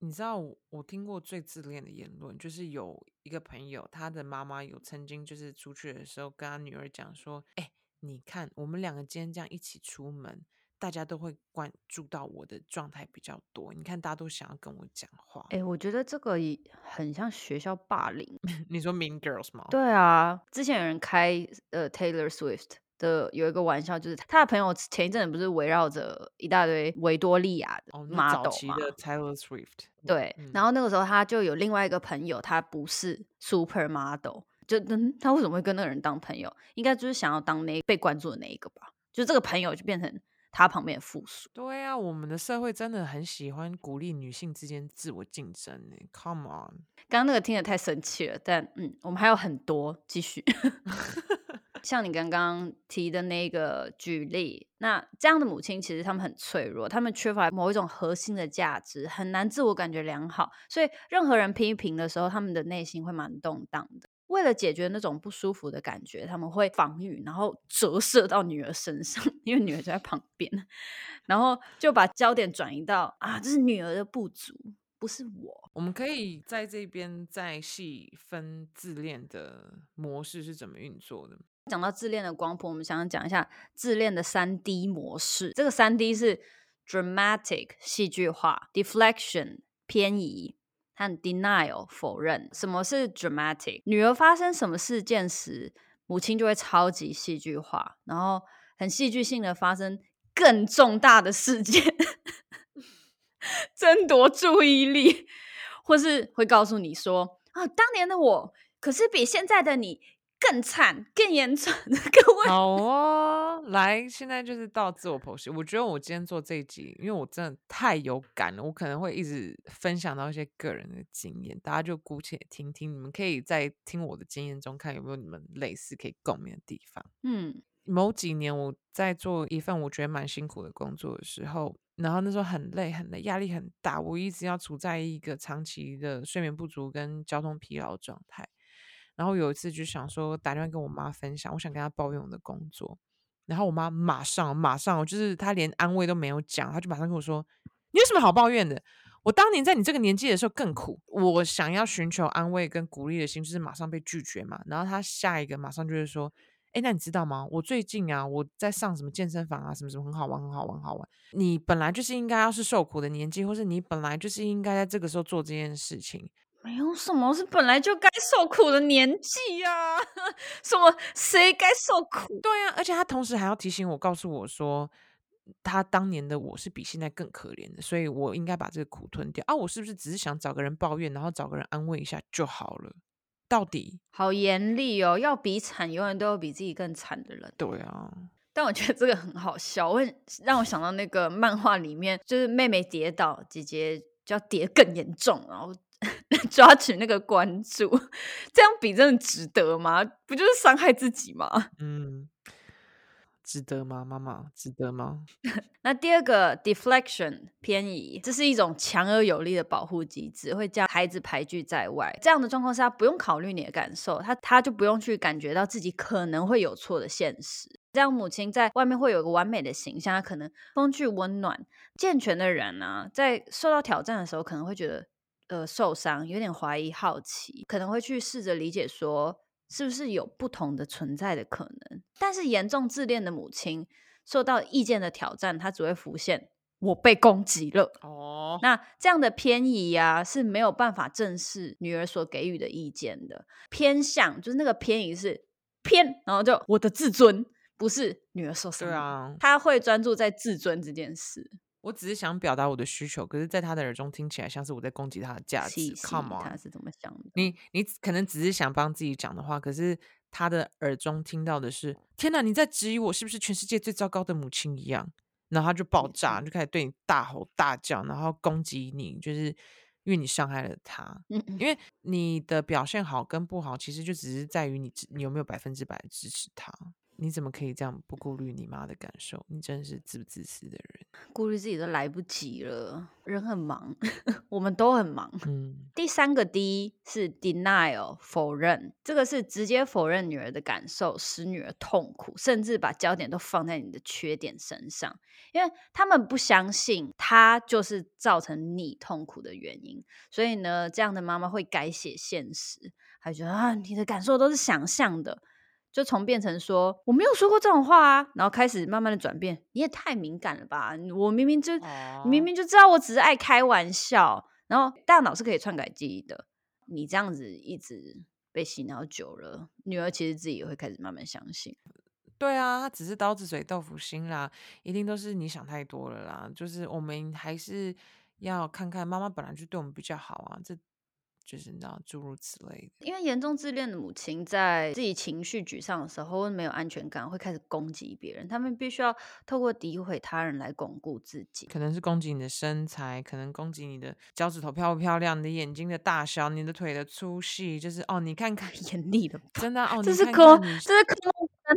你知道我，我听过最自恋的言论，就是有一个朋友，他的妈妈有曾经就是出去的时候，跟他女儿讲说：“哎、你看我们两个今天这样一起出门。”大家都会关注到我的状态比较多，你看大家都想要跟我讲话。哎、欸，我觉得这个也很像学校霸凌。<laughs> 你说 Mean Girls 吗？对啊，之前有人开呃 Taylor Swift 的有一个玩笑，就是他的朋友前一阵子不是围绕着一大堆维多利亚的 model 吗？早期的 Taylor Swift。对、嗯，然后那个时候他就有另外一个朋友，他不是 Super Model，就嗯，他为什么会跟那个人当朋友？应该就是想要当那被关注的那一个吧？就这个朋友就变成。他旁边的附属。对啊，我们的社会真的很喜欢鼓励女性之间自我竞争。Come on，刚刚那个听得太生气了，但嗯，我们还有很多继续。<laughs> 像你刚刚提的那个举例，那这样的母亲其实他们很脆弱，他们缺乏某一种核心的价值，很难自我感觉良好，所以任何人批评的时候，他们的内心会蛮动荡的。为了解决那种不舒服的感觉，他们会防御，然后折射到女儿身上，<laughs> 因为女儿就在旁边，然后就把焦点转移到啊，这是女儿的不足，不是我。我们可以在这边再细分自恋的模式是怎么运作的。讲到自恋的光谱，我们想讲一下自恋的三 D 模式。这个三 D 是 dramatic 戏剧化，deflection 偏移。他很 denial 否认。什么是 dramatic？女儿发生什么事件时，母亲就会超级戏剧化，然后很戏剧性的发生更重大的事件，<laughs> 争夺注意力，或是会告诉你说：“啊，当年的我可是比现在的你。”更惨、更严重的各位，<laughs> 好哦，来，现在就是到自我剖析。我觉得我今天做这一集，因为我真的太有感了，我可能会一直分享到一些个人的经验，大家就姑且听听。你们可以在听我的经验中，看有没有你们类似可以共鸣的地方。嗯，某几年我在做一份我觉得蛮辛苦的工作的时候，然后那时候很累、很累，压力很大，我一直要处在一个长期的睡眠不足跟交通疲劳状态。然后有一次就想说打电话跟我妈分享，我想跟她抱怨我的工作，然后我妈马上马上就是她连安慰都没有讲，她就马上跟我说：“你有什么好抱怨的？我当年在你这个年纪的时候更苦。”我想要寻求安慰跟鼓励的心，就是马上被拒绝嘛。然后她下一个马上就是说：“哎，那你知道吗？我最近啊，我在上什么健身房啊，什么什么很好玩，很好玩，很好玩。你本来就是应该要是受苦的年纪，或是你本来就是应该在这个时候做这件事情。没有什么是本来就该受苦的年纪呀、啊，<laughs> 什么谁该受苦？对呀、啊，而且他同时还要提醒我，告诉我说，他当年的我是比现在更可怜的，所以我应该把这个苦吞掉啊！我是不是只是想找个人抱怨，然后找个人安慰一下就好了？到底好严厉哦！要比惨，永远都有比自己更惨的人。对啊，但我觉得这个很好笑，我让我想到那个漫画里面，就是妹妹跌倒，姐姐就要跌更严重，然后。<laughs> 抓取那个关注，这样比真的值得吗？不就是伤害自己吗？<laughs> 嗯，值得吗？妈妈，值得吗？<laughs> 那第二个 deflection 偏移，这是一种强而有力的保护机制，会将孩子排拒在外。这样的状况下，不用考虑你的感受，他他就不用去感觉到自己可能会有错的现实。这样母亲在外面会有一个完美的形象，她可能风趣温暖、健全的人呢、啊，在受到挑战的时候，可能会觉得。呃，受伤，有点怀疑、好奇，可能会去试着理解，说是不是有不同的存在的可能。但是严重自恋的母亲受到意见的挑战，她只会浮现“我被攻击了”。哦，那这样的偏移啊，是没有办法正视女儿所给予的意见的。偏向就是那个偏移是偏，然后就我的自尊不是女儿受伤，对啊，他会专注在自尊这件事。我只是想表达我的需求，可是，在他的耳中听起来像是我在攻击他的价值。Come on，他是怎么想的？你你可能只是想帮自己讲的话，可是他的耳中听到的是：天哪，你在质疑我是不是全世界最糟糕的母亲一样？然后他就爆炸，就开始对你大吼大叫，然后攻击你，就是因为你伤害了他。嗯嗯，因为你的表现好跟不好，其实就只是在于你你有没有百分之百支持他。你怎么可以这样不顾虑你妈的感受？你真是自不自私的人，顾虑自己都来不及了。人很忙，<laughs> 我们都很忙。嗯，第三个 D 是 denial 否认，这个是直接否认女儿的感受，使女儿痛苦，甚至把焦点都放在你的缺点身上，因为他们不相信他就是造成你痛苦的原因。所以呢，这样的妈妈会改写现实，还觉得啊，你的感受都是想象的。就从变成说我没有说过这种话啊，然后开始慢慢的转变。你也太敏感了吧！我明明就、哦、明明就知道我只是爱开玩笑，然后大脑是可以篡改记忆的。你这样子一直被洗脑久了，女儿其实自己也会开始慢慢相信。对啊，他只是刀子嘴豆腐心啦，一定都是你想太多了啦。就是我们还是要看看妈妈本来就对我们比较好啊，这。就是你知道诸如此类的，因为严重自恋的母亲在自己情绪沮丧的时候，没有安全感，会开始攻击别人。他们必须要透过诋毁他人来巩固自己，可能是攻击你的身材，可能攻击你的脚趾头漂不漂亮，你的眼睛的大小，你的腿的粗细，就是哦，你看看 <laughs> 眼力的，真的哦，这是科，这是科目三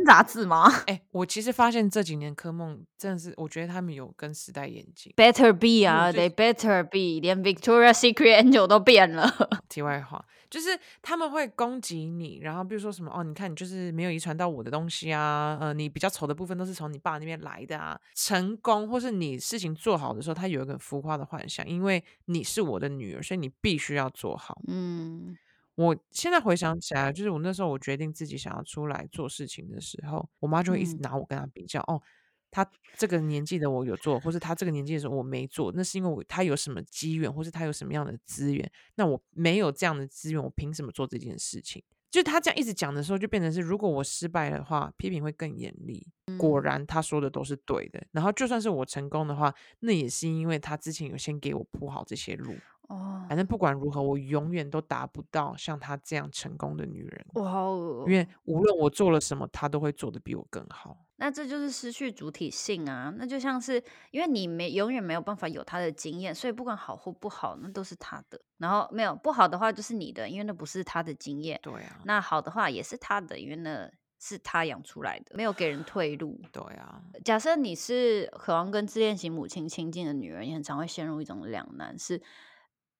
杂志吗？哎、欸，我其实发现这几年科梦真的是，我觉得他们有跟时代演进。Better be 啊，They better be，连 Victoria Secret Angel 都变了。<laughs> 题外话，就是他们会攻击你，然后比如说什么哦，你看你就是没有遗传到我的东西啊，呃，你比较丑的部分都是从你爸那边来的啊。成功或是你事情做好的时候，他有一个浮夸的幻想，因为你是我的女儿，所以你必须要做好。嗯。我现在回想起来，就是我那时候我决定自己想要出来做事情的时候，我妈就会一直拿我跟她比较。嗯、哦，她这个年纪的我有做，或是她这个年纪的时候我没做，那是因为我她有什么机缘，或是她有什么样的资源，那我没有这样的资源，我凭什么做这件事情？就她这样一直讲的时候，就变成是如果我失败的话，批评会更严厉。果然她说的都是对的，然后就算是我成功的话，那也是因为她之前有先给我铺好这些路。哦，反正不管如何，我永远都达不到像她这样成功的女人。哇哦！因为无论我做了什么，她都会做得比我更好。那这就是失去主体性啊！那就像是因为你没永远没有办法有她的经验，所以不管好或不好，那都是她的。然后没有不好的话，就是你的，因为那不是她的经验。对啊。那好的话也是她的，因为那是她养出来的，没有给人退路。对啊。假设你是渴望跟自恋型母亲亲近的女人，你很常会陷入一种两难是。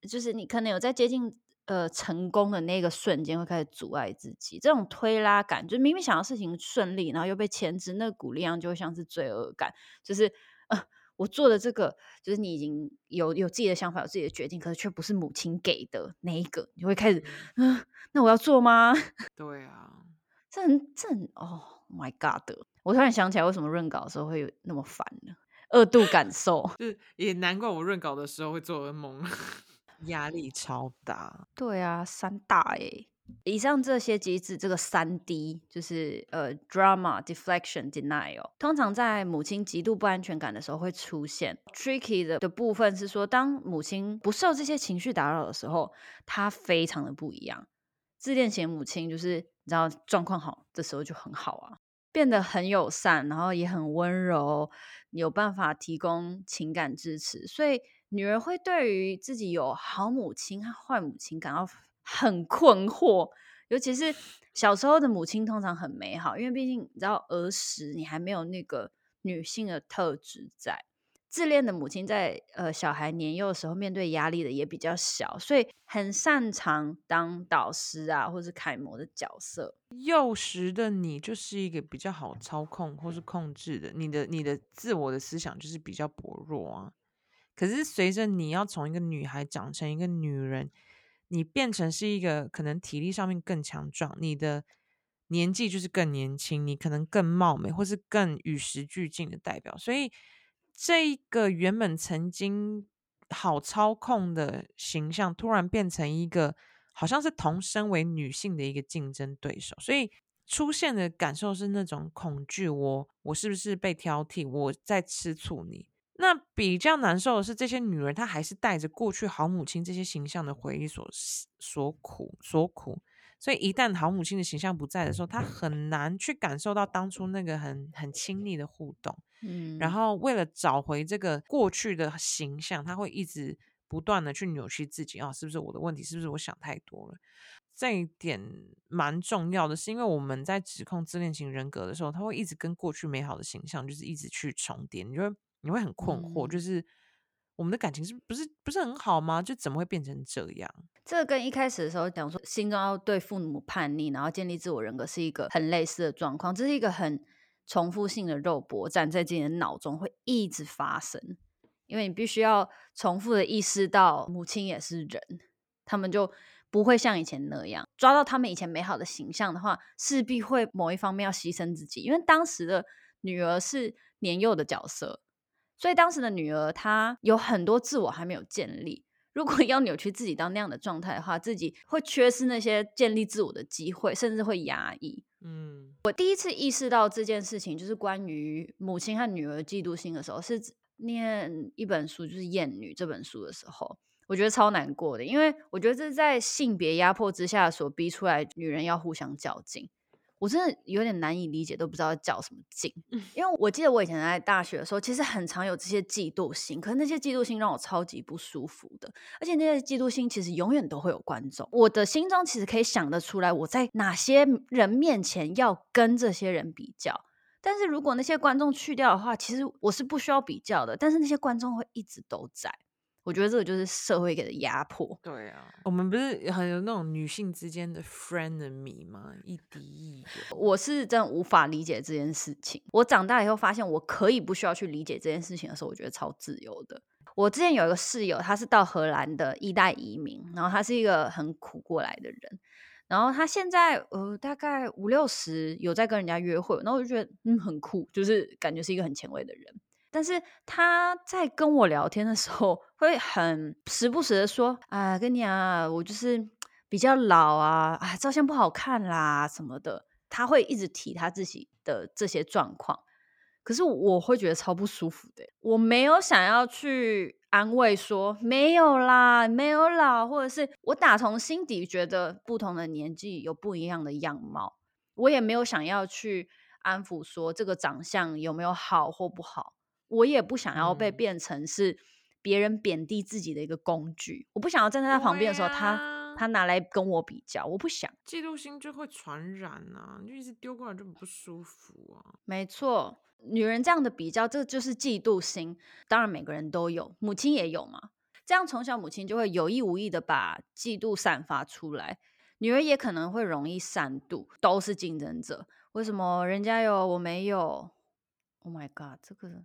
就是你可能有在接近呃成功的那个瞬间，会开始阻碍自己，这种推拉感，就明明想要事情顺利，然后又被牵制，那股力量就会像是罪恶感，就是呃 <laughs> 我做的这个，就是你已经有有自己的想法，有自己的决定，可是却不是母亲给的那一个，你会开始嗯、呃，那我要做吗？<laughs> 对啊，这很这很哦。，My God！我突然想起来，为什么润稿的时候会有那么烦呢？二度感受，<laughs> 就是也难怪我润稿的时候会做噩梦，压力超大。对啊，三大哎、以上这些机制，这个三 D 就是呃，drama、deflection、denial，通常在母亲极度不安全感的时候会出现。Tricky 的的部分是说，当母亲不受这些情绪打扰的时候，她非常的不一样。自恋型母亲就是你知道状况好的时候就很好啊，变得很友善，然后也很温柔，有办法提供情感支持，所以女儿会对于自己有好母亲和坏母亲感到。<laughs> 很困惑，尤其是小时候的母亲通常很美好，因为毕竟你知道儿时你还没有那个女性的特质在。自恋的母亲在呃小孩年幼的时候面对压力的也比较小，所以很擅长当导师啊，或是楷模的角色。幼时的你就是一个比较好操控或是控制的，你的你的自我的思想就是比较薄弱啊。可是随着你要从一个女孩长成一个女人。你变成是一个可能体力上面更强壮，你的年纪就是更年轻，你可能更貌美，或是更与时俱进的代表。所以，这一个原本曾经好操控的形象，突然变成一个好像是同身为女性的一个竞争对手。所以出现的感受是那种恐惧：我我是不是被挑剔？我在吃醋你？那比较难受的是，这些女人她还是带着过去好母亲这些形象的回忆所所苦所苦，所以一旦好母亲的形象不在的时候，她很难去感受到当初那个很很亲密的互动。嗯，然后为了找回这个过去的形象，她会一直不断的去扭曲自己啊，是不是我的问题？是不是我想太多了？这一点蛮重要的，是因为我们在指控自恋型人格的时候，他会一直跟过去美好的形象就是一直去重叠，你就会。你会很困惑，就是我们的感情是不是不是很好吗？就怎么会变成这样？这个跟一开始的时候讲说，心中要对父母叛逆，然后建立自我人格，是一个很类似的状况。这是一个很重复性的肉搏战，在自己的脑中会一直发生，因为你必须要重复的意识到母亲也是人，他们就不会像以前那样抓到他们以前美好的形象的话，势必会某一方面要牺牲自己，因为当时的女儿是年幼的角色。所以当时的女儿，她有很多自我还没有建立。如果要扭曲自己到那样的状态的话，自己会缺失那些建立自我的机会，甚至会压抑。嗯，我第一次意识到这件事情，就是关于母亲和女儿嫉妒心的时候，是念一本书，就是《厌女》这本书的时候，我觉得超难过的，因为我觉得这是在性别压迫之下所逼出来，女人要互相较劲。我真的有点难以理解，都不知道叫什么劲。因为我记得我以前在大学的时候，其实很常有这些嫉妒心，可是那些嫉妒心让我超级不舒服的。而且那些嫉妒心其实永远都会有观众，我的心中其实可以想得出来，我在哪些人面前要跟这些人比较。但是如果那些观众去掉的话，其实我是不需要比较的。但是那些观众会一直都在。我觉得这个就是社会给的压迫。对啊，我们不是很有那种女性之间的 frenemy 吗？一敌一友。我是真的无法理解这件事情。我长大以后发现，我可以不需要去理解这件事情的时候，我觉得超自由的。我之前有一个室友，他是到荷兰的一代移民，然后他是一个很苦过来的人，然后他现在呃大概五六十，有在跟人家约会，然后我就觉得嗯很酷，就是感觉是一个很前卫的人。但是他在跟我聊天的时候，<laughs> 会很时不时的说：“啊，跟你啊，我就是比较老啊，啊，照相不好看啦什么的。”他会一直提他自己的这些状况，可是我会觉得超不舒服的。我没有想要去安慰说没有啦，没有老，或者是我打从心底觉得不同的年纪有不一样的样貌，我也没有想要去安抚说这个长相有没有好或不好。我也不想要被变成是别人贬低自己的一个工具。嗯、我不想要站在他旁边的时候，啊、他他拿来跟我比较，我不想。嫉妒心就会传染啊，你就一直丢过来就很不舒服啊。没错，女人这样的比较，这就是嫉妒心。当然每个人都有，母亲也有嘛。这样从小母亲就会有意无意的把嫉妒散发出来，女儿也可能会容易散妒，都是竞争者。为什么人家有我没有？Oh my god，这个。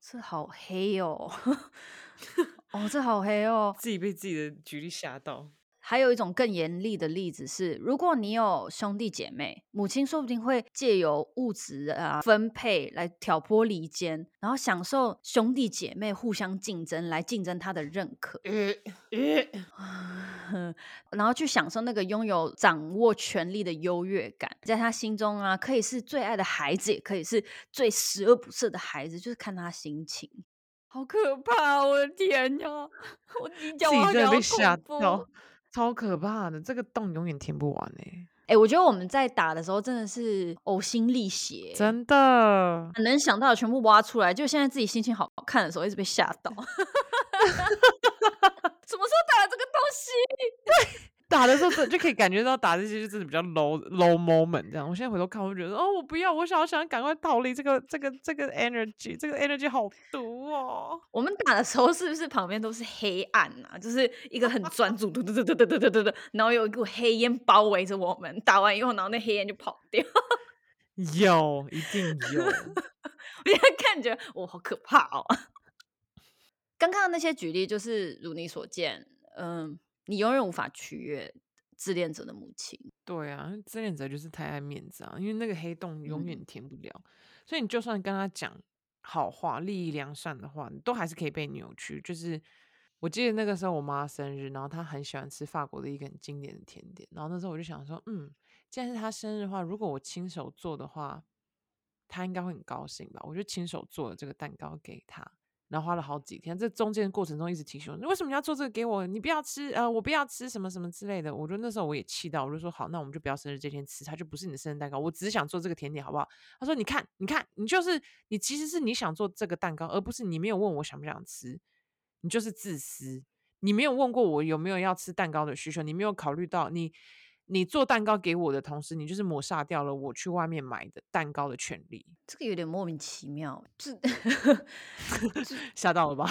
这好黑哦！<laughs> 哦，这好黑哦！自己被自己的举例吓到。还有一种更严厉的例子是，如果你有兄弟姐妹，母亲说不定会借由物质啊分配来挑拨离间，然后享受兄弟姐妹互相竞争，来竞争他的认可，<laughs> 然后去享受那个拥有掌握权力的优越感，在他心中啊，可以是最爱的孩子，也可以是最十恶不赦的孩子，就是看他心情。好可怕！我的天呀，我你讲我真的被吓到。超可怕的，这个洞永远填不完哎、欸！哎、欸，我觉得我们在打的时候真的是呕心沥血，真的，能想到的全部挖出来。就现在自己心情好看的时候，一直被吓到。<laughs> 什么时候打了这个东西？对。<laughs> 打的时候，就可以感觉到打这些就真的比较 low low moment 这样。我现在回头看，我就觉得哦，我不要，我想要想赶快逃离这个这个这个 energy，这个 energy 好毒哦。我们打的时候是不是旁边都是黑暗啊？就是一个很专注，嘟嘟嘟嘟嘟嘟嘟嘟，然后有一股黑烟包围着我们。打完以后，然后那黑烟就跑掉。有，一定有。<laughs> 我现在看着我好可怕哦。<laughs> 刚刚的那些举例就是如你所见，嗯。你永远无法取悦自恋者的母亲。对啊，自恋者就是太爱面子啊，因为那个黑洞永远填不了，嗯、所以你就算跟他讲好话、利益良善的话，你都还是可以被扭曲。就是我记得那个时候我妈生日，然后她很喜欢吃法国的一个很经典的甜点，然后那时候我就想说，嗯，既然是她生日的话，如果我亲手做的话，她应该会很高兴吧？我就亲手做了这个蛋糕给她。然后花了好几天，这中间过程中一直提醒我，为什么你要做这个给我？你不要吃，呃，我不要吃什么什么之类的。我觉得那时候我也气到，我就说好，那我们就不要生日这天吃，它就不是你的生日蛋糕。我只想做这个甜点，好不好？他说，你看，你看，你就是你，其实是你想做这个蛋糕，而不是你没有问我想不想吃，你就是自私，你没有问过我有没有要吃蛋糕的需求，你没有考虑到你。你做蛋糕给我的同时，你就是抹杀掉了我去外面买的蛋糕的权利。这个有点莫名其妙，这 <laughs> 吓到了吧？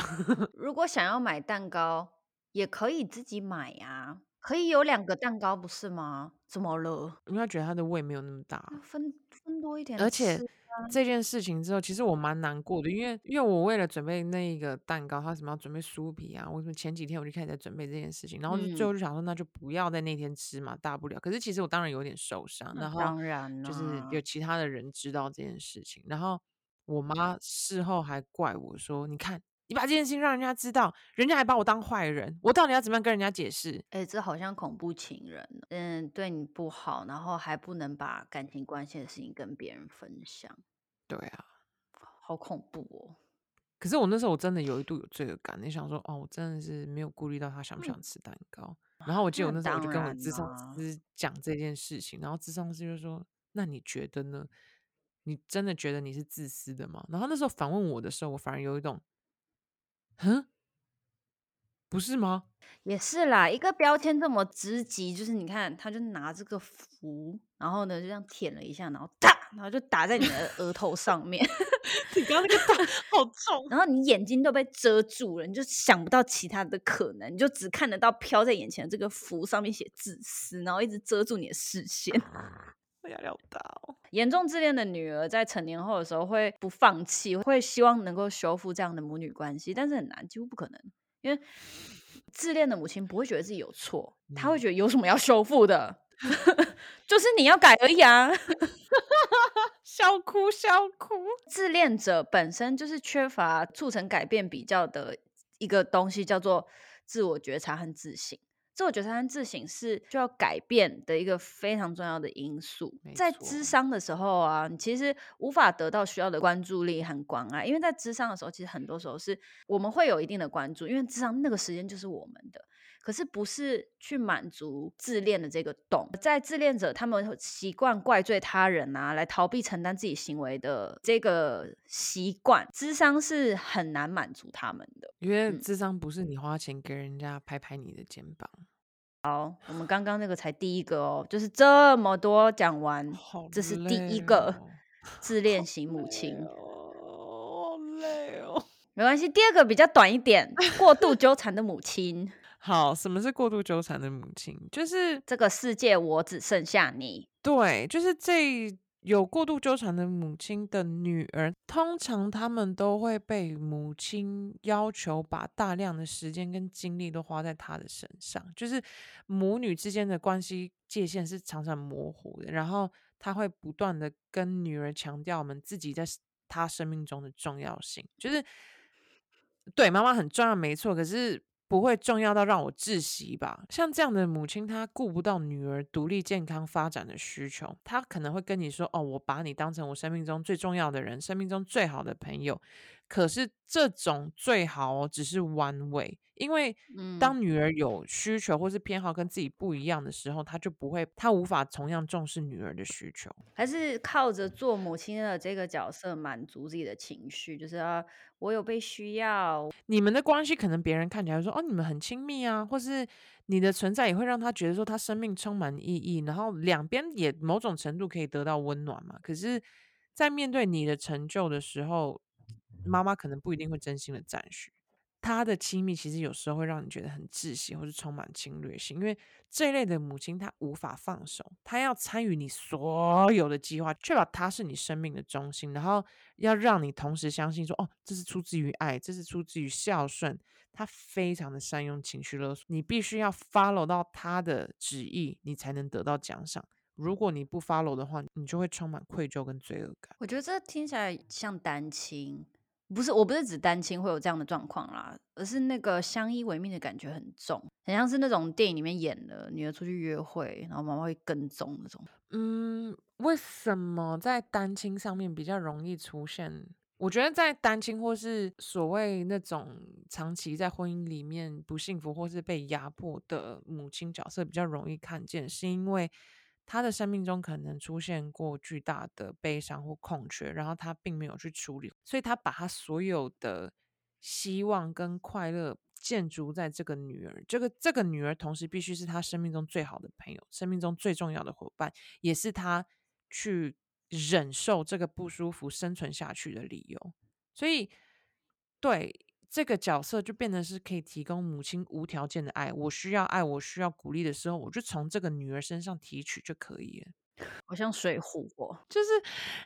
如果想要买蛋糕，也可以自己买呀，可以有两个蛋糕，不是吗？怎么了？因为他觉得他的胃没有那么大，分分多一点，而且。这件事情之后，其实我蛮难过的，因为因为我为了准备那个蛋糕，他什么要准备酥皮啊，我什么前几天我就开始在准备这件事情，然后就最后就想说，那就不要在那天吃嘛，大不了。可是其实我当然有点受伤，然后当然就是有其他的人知道这件事情，然后我妈事后还怪我说，你看。你把这件事情让人家知道，人家还把我当坏人，我到底要怎么样跟人家解释？哎、欸，这好像恐怖情人，嗯，对你不好，然后还不能把感情关系的事情跟别人分享。对啊，好恐怖哦。可是我那时候我真的有一度有罪恶感，你想说，哦，我真的是没有顾虑到他想不想吃蛋糕。嗯、然后我记得我那时候我就跟我咨商师讲这件事情，然后咨商师就说：“那你觉得呢？你真的觉得你是自私的吗？”然后那时候反问我的时候，我反而有一种。哼，不是吗？也是啦，一个标签这么直击，就是你看，他就拿这个符，然后呢就这样舔了一下，然后哒，然后就打在你的 <laughs> 额头上面。<laughs> 你刚刚那个打好重，然后你眼睛都被遮住了，你就想不到其他的可能，你就只看得到飘在眼前的这个符上面写自私，然后一直遮住你的视线。压力好大哦！严重自恋的女儿在成年后的时候会不放弃，会希望能够修复这样的母女关系，但是很难，几乎不可能。因为自恋的母亲不会觉得自己有错，她会觉得有什么要修复的，<laughs> 就是你要改而已啊！<laughs> 笑哭笑哭。自恋者本身就是缺乏促成改变比较的一个东西，叫做自我觉察和自省。自我觉察和自省是需要改变的一个非常重要的因素。在智商的时候啊，你其实无法得到需要的关注力和关爱，因为在智商的时候，其实很多时候是我们会有一定的关注，因为智商那个时间就是我们的。可是不是去满足自恋的这个洞，在自恋者他们习惯怪罪他人啊，来逃避承担自己行为的这个习惯，智商是很难满足他们的。因为智商不是你花钱给人家拍拍你的肩膀。嗯、好，我们刚刚那个才第一个哦，就是这么多讲完，哦、这是第一个自恋型母亲。好累哦，没关系，第二个比较短一点，过度纠缠的母亲。好，什么是过度纠缠的母亲？就是这个世界我只剩下你。对，就是这有过度纠缠的母亲的女儿，通常他们都会被母亲要求把大量的时间跟精力都花在她的身上，就是母女之间的关系界限是常常模糊的。然后她会不断的跟女儿强调我们自己在她生命中的重要性，就是对妈妈很重要，没错，可是。不会重要到让我窒息吧？像这样的母亲，她顾不到女儿独立、健康发展的需求，她可能会跟你说：“哦，我把你当成我生命中最重要的人，生命中最好的朋友。”可是这种最好，只是 one way。因为当女儿有需求或是偏好跟自己不一样的时候，她就不会，她无法同样重视女儿的需求，还是靠着做母亲的这个角色满足自己的情绪，就是啊，我有被需要。你们的关系可能别人看起来说哦，你们很亲密啊，或是你的存在也会让他觉得说他生命充满意义，然后两边也某种程度可以得到温暖嘛。可是，在面对你的成就的时候，妈妈可能不一定会真心的赞许。他的亲密其实有时候会让你觉得很窒息，或是充满侵略性，因为这一类的母亲她无法放手，她要参与你所有的计划，确保她是你生命的中心，然后要让你同时相信说，哦，这是出自于爱，这是出自于孝顺。她非常的善用情绪勒索，你必须要 follow 到她的旨意，你才能得到奖赏。如果你不 follow 的话，你就会充满愧疚跟罪恶感。我觉得这听起来像单亲。不是，我不是指单亲会有这样的状况啦，而是那个相依为命的感觉很重，很像是那种电影里面演的，女儿出去约会，然后妈妈会跟踪那种。嗯，为什么在单亲上面比较容易出现？我觉得在单亲或是所谓那种长期在婚姻里面不幸福或是被压迫的母亲角色比较容易看见，是因为。他的生命中可能出现过巨大的悲伤或空缺，然后他并没有去处理，所以他把他所有的希望跟快乐建筑在这个女儿，这个这个女儿同时必须是他生命中最好的朋友，生命中最重要的伙伴，也是他去忍受这个不舒服生存下去的理由。所以，对。这个角色就变成是可以提供母亲无条件的爱，我需要爱，我需要鼓励的时候，我就从这个女儿身上提取就可以了。好像水壶哦，就是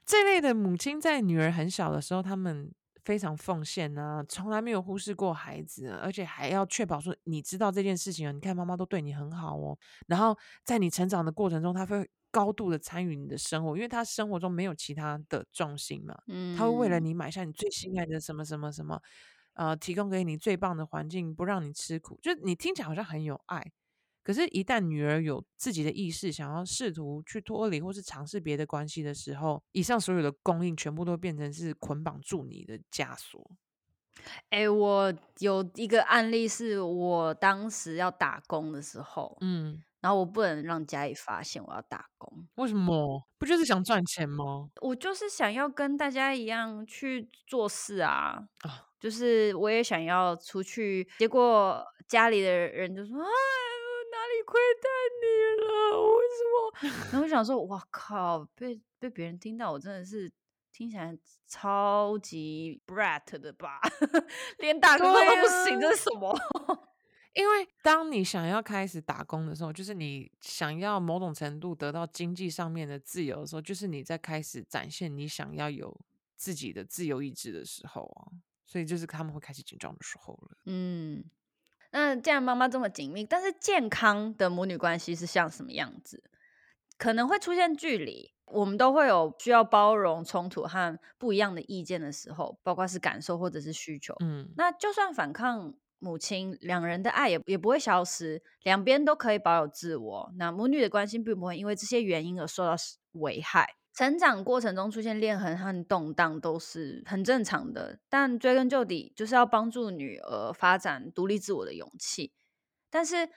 这类的母亲在女儿很小的时候，他们非常奉献啊，从来没有忽视过孩子，而且还要确保说你知道这件事情啊，你看妈妈都对你很好哦。然后在你成长的过程中，他会高度的参与你的生活，因为他生活中没有其他的重心嘛，嗯，他会为了你买下你最心爱的什么什么什么。呃，提供给你最棒的环境，不让你吃苦，就你听起来好像很有爱，可是，一旦女儿有自己的意识，想要试图去脱离或是尝试别的关系的时候，以上所有的供应全部都变成是捆绑住你的枷锁。哎、欸，我有一个案例，是我当时要打工的时候，嗯，然后我不能让家里发现我要打工，为什么？不就是想赚钱吗？我就是想要跟大家一样去做事啊。啊就是我也想要出去，结果家里的人就说：“啊，哪里亏待你了？为什么？”然后我想说：“哇靠，被被别人听到，我真的是听起来超级 brat 的吧？<laughs> 连打工都不行，这是什么？” <laughs> 因为当你想要开始打工的时候，就是你想要某种程度得到经济上面的自由的时候，就是你在开始展现你想要有自己的自由意志的时候啊。所以就是他们会开始紧张的时候了。嗯，那既然妈妈这么紧密，但是健康的母女关系是像什么样子？可能会出现距离，我们都会有需要包容冲突和不一样的意见的时候，包括是感受或者是需求。嗯，那就算反抗母亲，两人的爱也也不会消失，两边都可以保有自我。那母女的关系并不会因为这些原因而受到危害。成长过程中出现裂痕和动荡都是很正常的，但追根究底，就是要帮助女儿发展独立自我的勇气。但是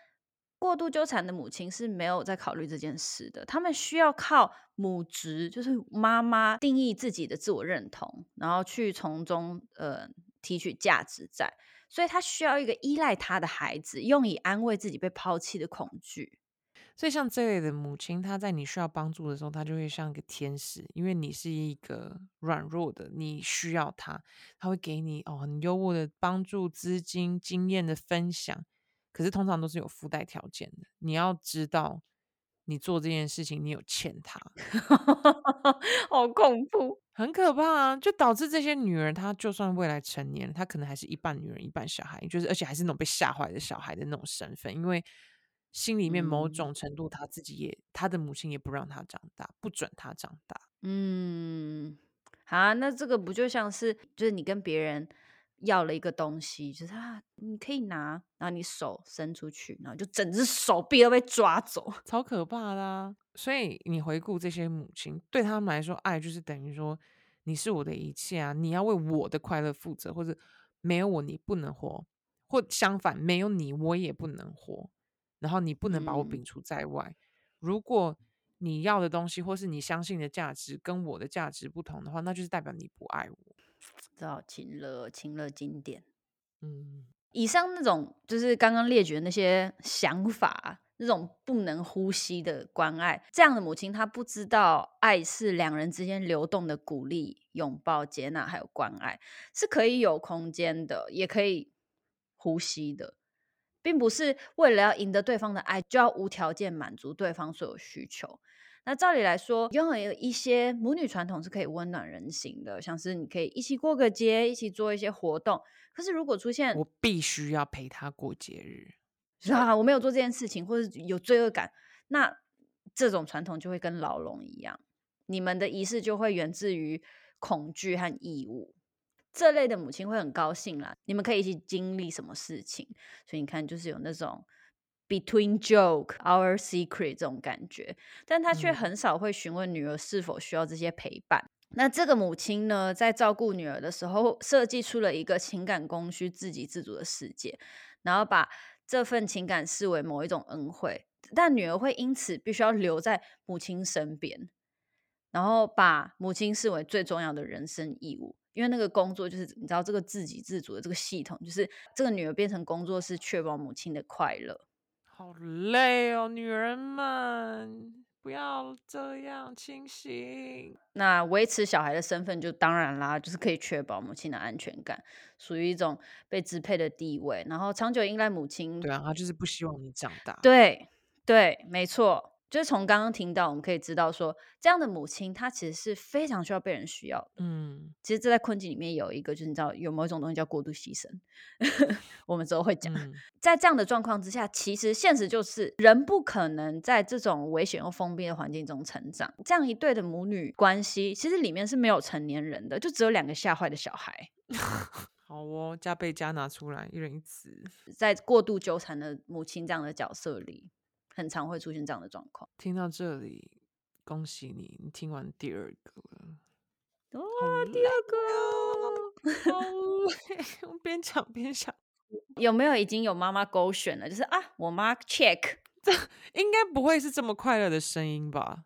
过度纠缠的母亲是没有在考虑这件事的，他们需要靠母职，就是妈妈定义自己的自我认同，然后去从中呃提取价值在，所以他需要一个依赖他的孩子，用以安慰自己被抛弃的恐惧。所以，像这类的母亲，她在你需要帮助的时候，她就会像一个天使，因为你是一个软弱的，你需要她，她会给你哦很优渥的帮助、资金、经验的分享。可是，通常都是有附带条件的。你要知道，你做这件事情，你有欠他，<laughs> 好恐怖，很可怕啊！就导致这些女儿，她就算未来成年，她可能还是一半女人一半小孩，就是而且还是那种被吓坏的小孩的那种身份，因为心里面某种程度，她自己也，她、嗯、的母亲也不让她长大，不准她长大。嗯，好啊，那这个不就像是，就是你跟别人。要了一个东西，就是啊，你可以拿，然后你手伸出去，然后就整只手臂都被抓走，<laughs> 超可怕的啊。所以你回顾这些母亲，对他们来说，爱就是等于说你是我的一切啊，你要为我的快乐负责，或者没有我你不能活，或相反没有你我也不能活，然后你不能把我摒除在外。嗯。如果你要的东西或是你相信的价值跟我的价值不同的话，那就是代表你不爱我。知道情乐，情乐经典。嗯，以上那种就是刚刚列举的那些想法，那种不能呼吸的关爱，这样的母亲，她不知道爱是两人之间流动的鼓励、拥抱、接纳，还有关爱，是可以有空间的，也可以呼吸的，并不是为了要赢得对方的爱，就要无条件满足对方所有需求。那照理来说，拥有一些母女传统是可以温暖人心的，像是你可以一起过个节，一起做一些活动。可是如果出现我必须要陪她过节日，<laughs> 是啊，我没有做这件事情，或者有罪恶感，那这种传统就会跟牢笼一样，你们的仪式就会源自于恐惧和义务。这类的母亲会很高兴啦，你们可以一起经历什么事情，所以你看，就是有那种。Between joke, our secret 这种感觉，但他却很少会询问女儿是否需要这些陪伴。嗯。那这个母亲呢，在照顾女儿的时候，设计出了一个情感供需自给自足的世界，然后把这份情感视为某一种恩惠，但女儿会因此必须要留在母亲身边，然后把母亲视为最重要的人生义务，因为那个工作就是你知道，这个自给自足的这个系统，就是这个女儿变成工作是确保母亲的快乐。好累哦，女人们不要这样清醒。那维持小孩的身份就当然啦，就是可以确保母亲的安全感，属于一种被支配的地位。然后长久依赖母亲，对啊，他就是不希望你长大。对对，没错。就是从刚刚听到，我们可以知道说，这样的母亲她其实是非常需要被人需要的。嗯，其实这在困境里面有一个，就是你知道有某一种东西叫过度牺牲，<laughs> 我们之后会讲。嗯、在这样的状况之下，其实现实就是人不可能在这种危险又封闭的环境中成长。这样一对的母女关系，其实里面是没有成年人的，就只有两个吓坏的小孩。<laughs> 好哦，加倍加拿出来，一人一词。在过度纠缠的母亲这样的角色里。很常会出现这样的状况。听到这里，恭喜你，你听完第二个了。哦，第二个，好累，我 <laughs> 边讲边想，有没有已经有妈妈勾选了？就是啊，我妈 check，<laughs> 这应该不会是这么快乐的声音吧？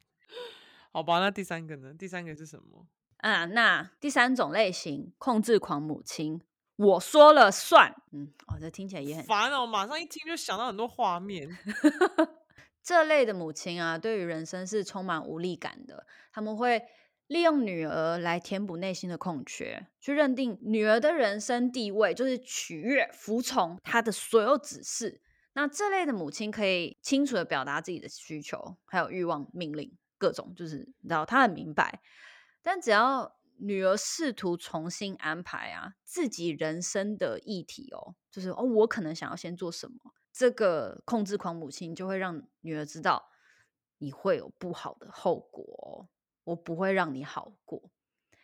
好吧，那第三个呢？第三个是什么？啊，那第三种类型，控制狂母亲。我说了算，嗯，哦，这听起来也很烦哦，马上一听就想到很多画面。<laughs> 这类的母亲啊，对于人生是充满无力感的。他们会利用女儿来填补内心的空缺，去认定女儿的人生地位就是取悦、服从她的所有指示。那这类的母亲可以清楚地表达自己的需求，还有欲望、命令，各种就是你知道，她很明白。但只要女儿试图重新安排啊自己人生的议题哦，就是哦，我可能想要先做什么。这个控制狂母亲就会让女儿知道，你会有不好的后果，我不会让你好过，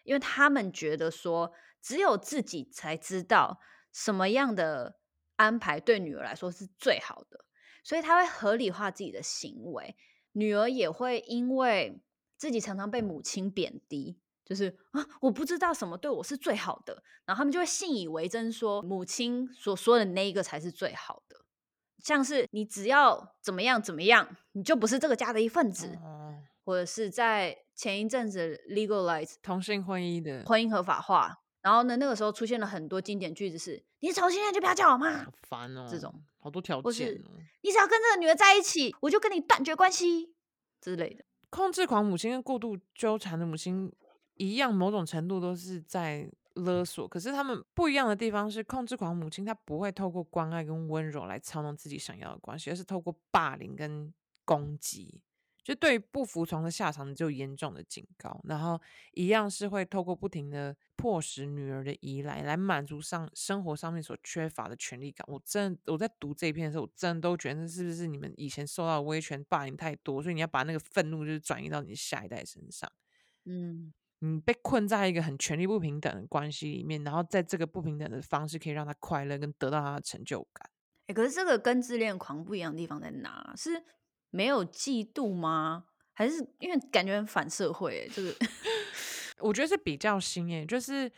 因为他们觉得说，只有自己才知道什么样的安排对女儿来说是最好的，所以他会合理化自己的行为。女儿也会因为自己常常被母亲贬低，就是啊，我不知道什么对我是最好的，然后他们就会信以为真，说母亲所说的那一个才是最好的。像是你只要怎么样怎么样，你就不是这个家的一份子，嗯、或者是在前一阵子 legalize 同性婚姻的婚姻合法化，然后呢，那个时候出现了很多经典句子是，你是同性恋就不要叫我妈，好烦哦，这种好多条件、哦，你只要跟这个女儿在一起，我就跟你断绝关系之类的。控制狂母亲跟过度纠缠的母亲一样，某种程度都是在。勒索，可是他们不一样的地方是，控制狂母亲她不会透过关爱跟温柔来操弄自己想要的关系，而是透过霸凌跟攻击。就对于不服从的下场就严重的警告，然后一样是会透过不停的迫使女儿的依赖来满足上生活上面所缺乏的权利感。我真的我在读这一篇的时候，我真的都觉得是不是你们以前受到的威权霸凌太多，所以你要把那个愤怒就是转移到你的下一代身上。嗯，你被困在一个很权力不平等的关系里面，然后在这个不平等的方式可以让他快乐跟得到他的成就感。哎，可是这个跟自恋狂不一样的地方在哪？是没有嫉妒吗？还是因为感觉很反社会？就是 <laughs> 我觉得是比较新诶，就是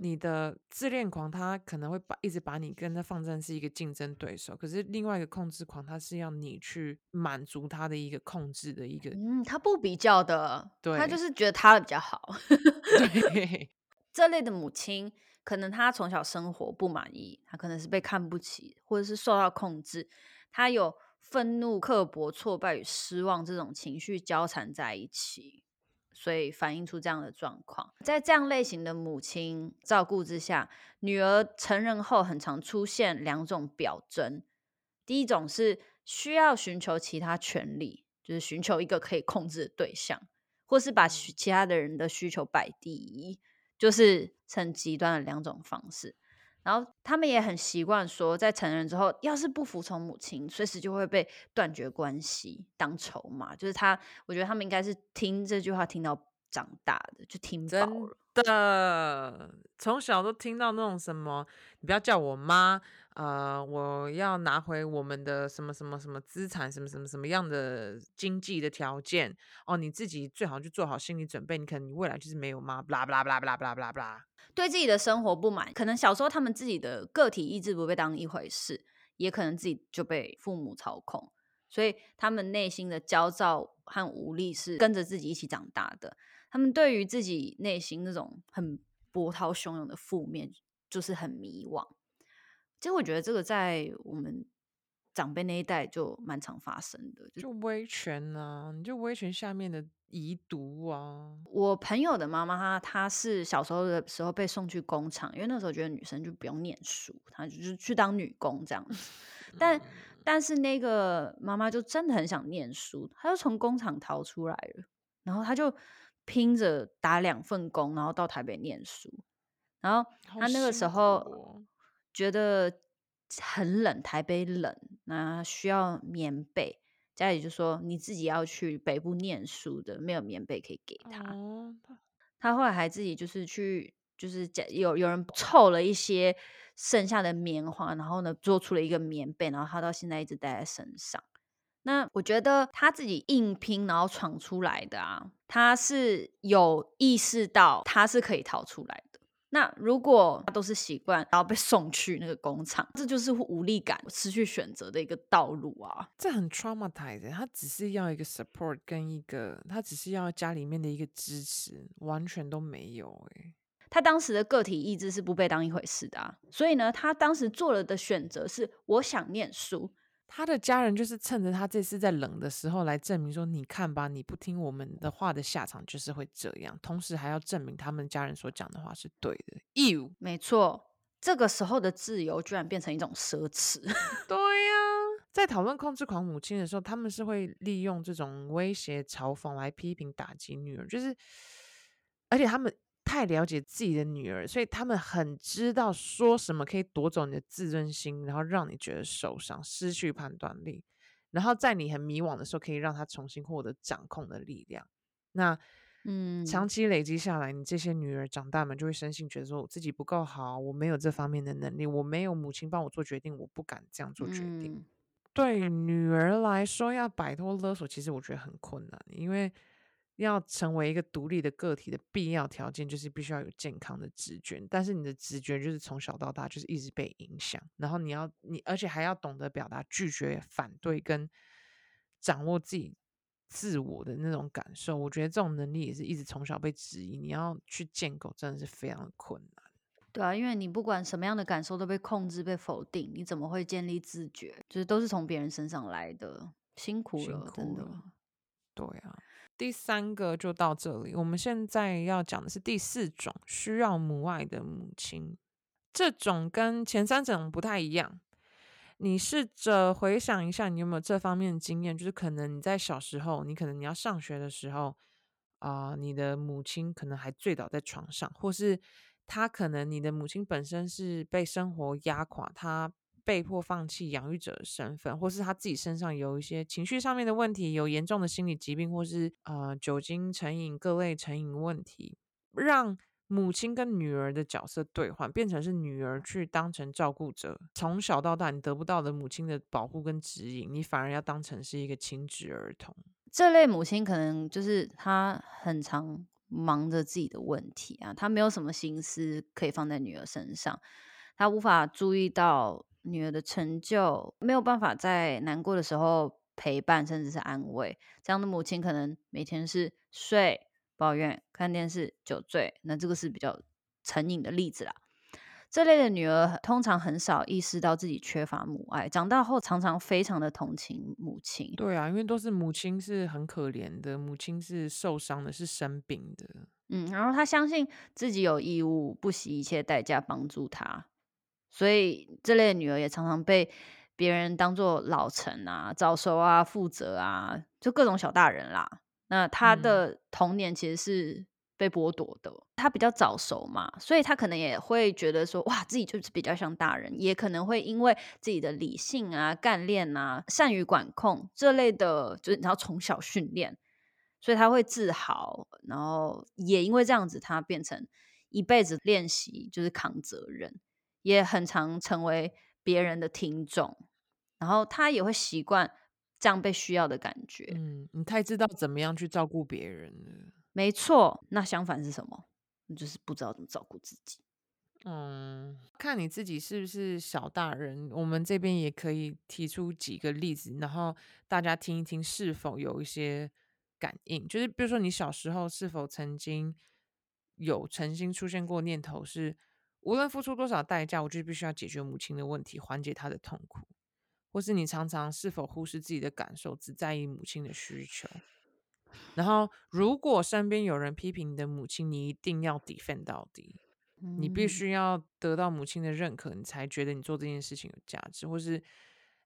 你的自恋狂，他可能会把一直把你跟他放在是一个竞争对手，可是另外一个控制狂，他是要你去满足他的一个控制的一个，嗯，他不比较的，对，他就是觉得他的比较好。<laughs> 对，<laughs> 这类的母亲，可能他从小生活不满意，他可能是被看不起，或者是受到控制，他有。愤怒、刻薄、挫败与失望这种情绪交缠在一起，所以反映出这样的状况。在这样类型的母亲照顾之下，女儿成人后很常出现两种表征。第一种是需要寻求其他权利，就是寻求一个可以控制的对象，或是把其他的人的需求摆第一，就是很极端的两种方式。然后他们也很习惯说，在成人之后，要是不服从母亲，随时就会被断绝关系当筹码。就是他，我觉得他们应该是听这句话听到长大的，就听饱了。真的，从小都听到那种什么，你不要叫我妈，呃，我要拿回我们的什么什么什么资产，什么什么什么样的经济的条件哦，你自己最好就做好心理准备，你可能你未来就是没有妈，巴拉巴拉巴拉巴拉巴拉巴拉巴拉。对自己的生活不满，可能小时候他们自己的个体意志不被当一回事，也可能自己就被父母操控，所以他们内心的焦躁和无力是跟着自己一起长大的。他们对于自己内心那种很波涛汹涌的负面，就是很迷惘。其实我觉得这个在我们长辈那一代就蛮常发生的，就威权啊，你就威权下面的。遗毒啊！我朋友的妈妈，她她是小时候的时候被送去工厂，因为那时候觉得女生就不用念书，她就是去当女工这样子。<laughs> 但但是那个妈妈就真的很想念书，她就从工厂逃出来了，然后她就拼着打两份工，然后到台北念书。然后她那个时候觉得很冷，台北冷，那需要棉被。家里就说，你自己要去北部念书的，没有棉被可以给他。哦、他后来还自己就是去，就是有有人凑了一些剩下的棉花，然后呢做出了一个棉被，然后他到现在一直带在身上。那我觉得他自己硬拼，然后闯出来的啊，他是有意识到他是可以逃出来的。那如果他都是习惯，然后被送去那个工厂，这就是无力感、失去选择的一个道路啊！这很 traumatized。他只是要一个 support 跟一个，他只是要家里面的一个支持，完全都没有哎。他当时的个体意志是不被当一回事的啊，所以呢，他当时做了的选择是：我想念书。他的家人就是趁着他这次在冷的时候来证明说：“你看吧，你不听我们的话的下场就是会这样。”同时还要证明他们家人所讲的话是对的。You 没错，这个时候的自由居然变成一种奢侈。<laughs> 对呀、啊，在讨论控制狂母亲的时候，他们是会利用这种威胁、嘲讽来批评、打击女儿，就是而且他们。太了解自己的女儿，所以他们很知道说什么可以夺走你的自尊心，然后让你觉得受伤、失去判断力，然后在你很迷惘的时候，可以让他重新获得掌控的力量。那，嗯，长期累积下来，你这些女儿长大们就会深信，觉得说我自己不够好，我没有这方面的能力，我没有母亲帮我做决定，我不敢这样做决定。嗯、对女儿来说，要摆脱勒索，其实我觉得很困难，因为。要成为一个独立的个体的必要条件，就是必须要有健康的直觉。但是你的直觉就是从小到大就是一直被影响，然后你要你，而且还要懂得表达拒绝、反对跟掌握自己自我的那种感受。我觉得这种能力也是一直从小被质疑，你要去建构，真的是非常的困难。对啊，因为你不管什么样的感受都被控制、被否定，你怎么会建立自觉？就是都是从别人身上来的，辛苦了，辛苦了，真的。对啊。第三个就到这里，我们现在要讲的是第四种需要母爱的母亲。这种跟前三种不太一样。你试着回想一下，你有没有这方面的经验？就是可能你在小时候，你可能你要上学的时候，啊、你的母亲可能还醉倒在床上，或是他可能你的母亲本身是被生活压垮，他被迫放弃养育者的身份，或是他自己身上有一些情绪上面的问题，有严重的心理疾病，或是呃酒精成瘾、各类成瘾问题，让。母亲跟女儿的角色对换，变成是女儿去当成照顾者。从小到大，你得不到的母亲的保护跟指引，你反而要当成是一个亲职儿童。这类母亲可能就是她很常忙着自己的问题啊，她没有什么心思可以放在女儿身上，她无法注意到女儿的成就，没有办法在难过的时候陪伴，甚至是安慰。这样的母亲可能每天是睡。抱怨、看电视、酒醉，那这个是比较成瘾的例子啦。这类的女儿通常很少意识到自己缺乏母爱，长大后常常非常的同情母亲。对啊，因为都是母亲是很可怜的，母亲是受伤的，是生病的。嗯，然后她相信自己有义务不惜一切代价帮助她，所以这类的女儿也常常被别人当做老成啊、早熟啊、负责啊，就各种小大人啦。那她的童年其实是被剥夺的，嗯，他比较早熟嘛，所以她可能也会觉得说，哇，自己就是比较像大人，也可能会因为自己的理性啊、干练啊、善于管控这类的，就是你要从小训练，所以他会自豪，然后也因为这样子，他变成一辈子练习就是扛责任，也很常成为别人的听众，然后他也会习惯。这样被需要的感觉，嗯，你太知道怎么样去照顾别人了。没错，那相反是什么？你就是不知道怎么照顾自己。嗯，看你自己是不是小大人。我们这边也可以提出几个例子，然后大家听一听是否有一些感应。就是比如说，你小时候是否曾经有曾经出现过念头是，无论付出多少代价，我就必须要解决母亲的问题，缓解她的痛苦。或是你常常是否忽视自己的感受，只在意母亲的需求？然后，如果身边有人批评你的母亲，你一定要 defend 到底。你必须要得到母亲的认可，你才觉得你做这件事情有价值。或是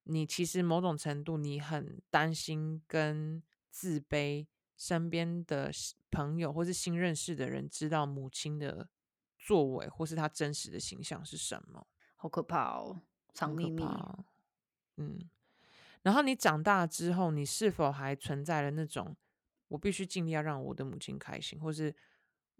你其实某种程度你很担心跟自卑，身边的朋友或是新认识的人知道母亲的作为，或是他真实的形象是什么？好可怕哦，藏秘密。嗯，然后你长大之后，你是否还存在了那种我必须尽力要让我的母亲开心，或是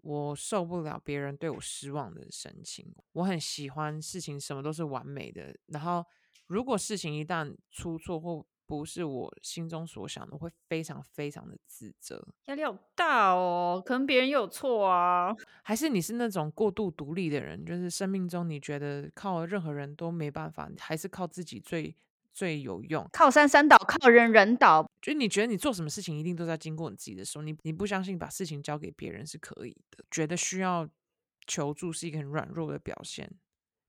我受不了别人对我失望的神情？我很喜欢事情什么都是完美的，然后如果事情一旦出错或不是我心中所想的，我会非常非常的自责，压力好大哦。可能别人也有错啊，还是你是那种过度独立的人，就是生命中你觉得靠任何人都没办法，还是靠自己最。最有用，靠山山倒，靠人人倒。就你觉得你做什么事情一定都在经过你自己的时候，你你不相信把事情交给别人是可以的，觉得需要求助是一个很软弱的表现，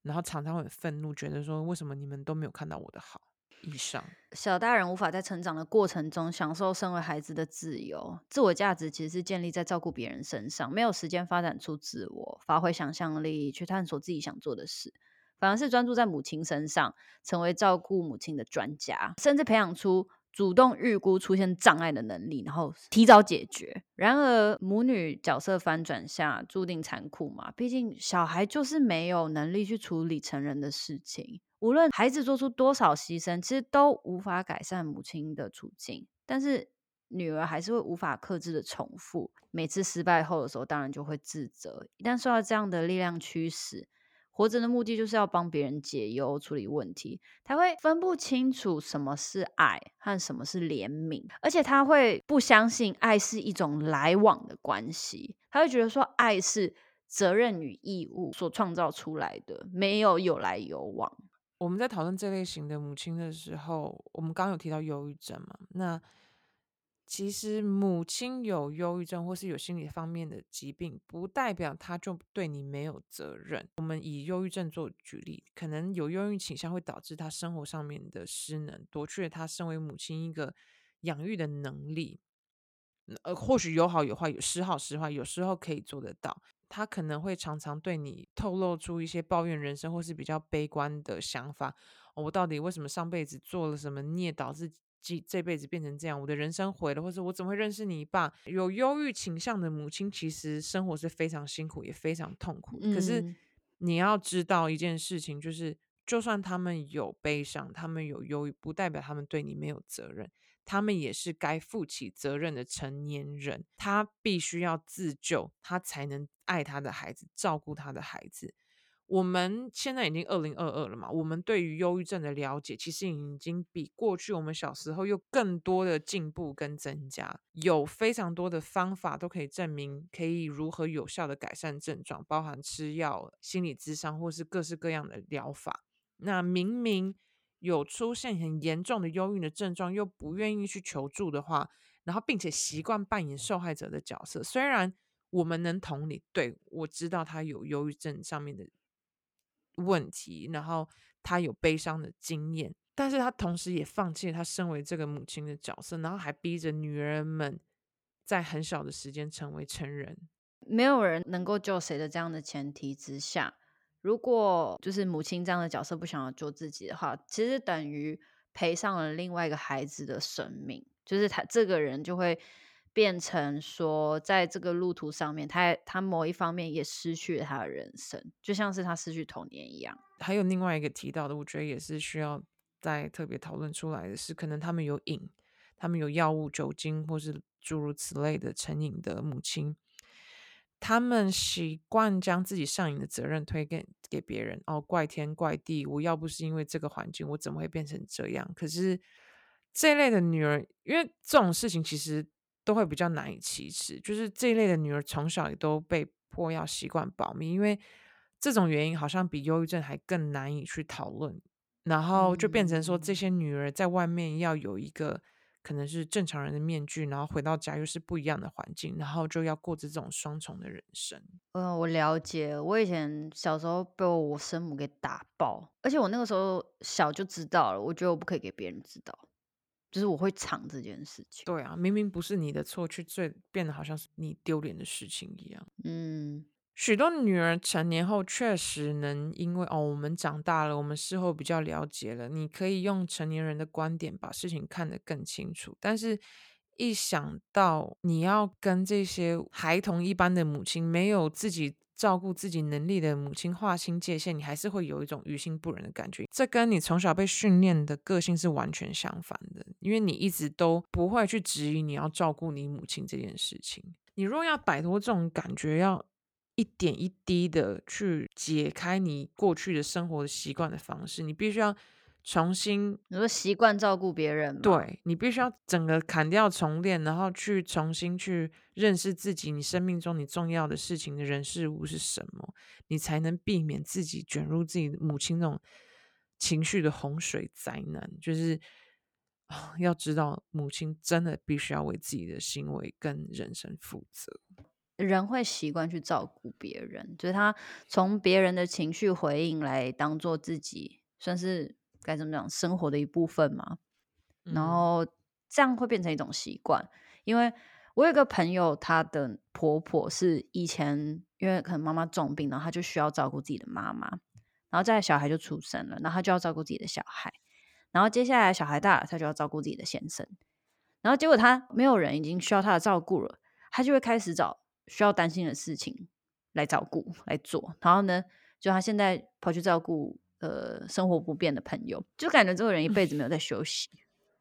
然后常常会很愤怒，觉得说为什么你们都没有看到我的好。以上，小大人无法在成长的过程中享受身为孩子的自由，自我价值其实是建立在照顾别人身上，没有时间发展出自我，发挥想象力，去探索自己想做的事。反而是专注在母亲身上，成为照顾母亲的专家，甚至培养出主动预估出现障碍的能力，然后提早解决。然而，母女角色翻转下注定残酷嘛？毕竟小孩就是没有能力去处理成人的事情。无论孩子做出多少牺牲，其实都无法改善母亲的处境。但是女儿还是会无法克制的重复，每次失败后的时候，当然就会自责。一旦受到这样的力量驱使，活着的目的就是要帮别人解忧、处理问题。他会分不清楚什么是爱和什么是怜悯，而且他会不相信爱是一种来往的关系。他会觉得说，爱是责任与义务所创造出来的，没有有来有往。我们在讨论这类型的母亲的时候，我们刚刚有提到忧郁症嘛？那其实母亲有忧郁症或是有心理方面的疾病，不代表她就对你没有责任。我们以忧郁症做举例，可能有忧郁倾向会导致她生活上面的失能，夺去了她身为母亲一个养育的能力。呃，或许有好有坏，有时好时坏，有时候可以做得到。她可能会常常对你透露出一些抱怨人生或是比较悲观的想法。哦，我到底为什么上辈子做了什么孽，导致这这辈子变成这样？我的人生毁了，或者我怎么会认识你爸？有忧郁倾向的母亲，其实生活是非常辛苦，也非常痛苦。嗯、可是你要知道一件事情，就是就算他们有悲伤，他们有忧郁，不代表他们对你没有责任。他们也是该负起责任的成年人，他必须要自救，他才能爱他的孩子，照顾他的孩子。我们现在已经二零二二了嘛，我们对于忧郁症的了解，其实已经比过去我们小时候又更多的进步跟增加，有非常多的方法都可以证明可以如何有效的改善症状，包含吃药、心理咨商或是各式各样的疗法。那明明有出现很严重的忧郁的症状，又不愿意去求助的话，然后并且习惯扮演受害者的角色，虽然我们能同理，对，我知道他有忧郁症上面的。问题，然后他有悲伤的经验，但是他同时也放弃了他身为这个母亲的角色，然后还逼着女儿们在很小的时间成为成人。没有人能够救谁的这样的前提之下，如果就是母亲这样的角色不想要救自己的话，其实等于赔上了另外一个孩子的生命，就是他这个人就会。变成说，在这个路途上面，他他某一方面也失去了他的人生，就像是他失去童年一样。还有另外一个提到的，我觉得也是需要再特别讨论出来的是，可能他们有瘾，他们有药物、酒精或是诸如此类的成瘾的母亲，他们习惯将自己上瘾的责任推给给别人，哦，怪天怪地，我要不是因为这个环境，我怎么会变成这样？可是这一类的女儿，因为这种事情其实。都会比较难以启齿，就是这一类的女儿从小也都被迫要习惯保密，因为这种原因好像比忧郁症还更难以去讨论，然后就变成说这些女儿在外面要有一个可能是正常人的面具，然后回到家又是不一样的环境，然后就要过着这种双重的人生。嗯，我了解，我以前小时候被我生母给打爆，而且我那个时候小就知道了，我觉得我不可以给别人知道。就是我会藏这件事情。对啊，明明不是你的错，却最变得好像是你丢脸的事情一样。嗯，许多女儿成年后确实能因为哦，我们长大了，我们事后比较了解了，你可以用成年人的观点把事情看得更清楚。但是，一想到你要跟这些孩童一般的母亲没有自己。照顾自己能力的母亲划清界限，你还是会有一种于心不忍的感觉。这跟你从小被训练的个性是完全相反的，因为你一直都不会去质疑你要照顾你母亲这件事情。你若要摆脱这种感觉，要一点一滴的去解开你过去的生活的习惯的方式，你必须要。重新，你说习惯照顾别人，对，你必须要整个砍掉重练，然后去重新去认识自己，你生命中你重要的事情的人事物是什么，你才能避免自己卷入自己母亲那种情绪的洪水灾难。就是要知道，母亲真的必须要为自己的行为跟人生负责。人会习惯去照顾别人，就是他从别人的情绪回应来当做自己算是。该怎么讲？生活的一部分嘛，然后这样会变成一种习惯。嗯、因为我有一个朋友，她的婆婆是以前因为可能妈妈重病，然后她就需要照顾自己的妈妈，然后再来小孩就出生了，然后她就要照顾自己的小孩，然后接下来小孩大了，她就要照顾自己的先生，然后结果她没有人已经需要她的照顾了，她就会开始找需要担心的事情来照顾来做，然后呢，就他现在跑去照顾。呃，生活不便的朋友，就感觉这个人一辈子没有在休息。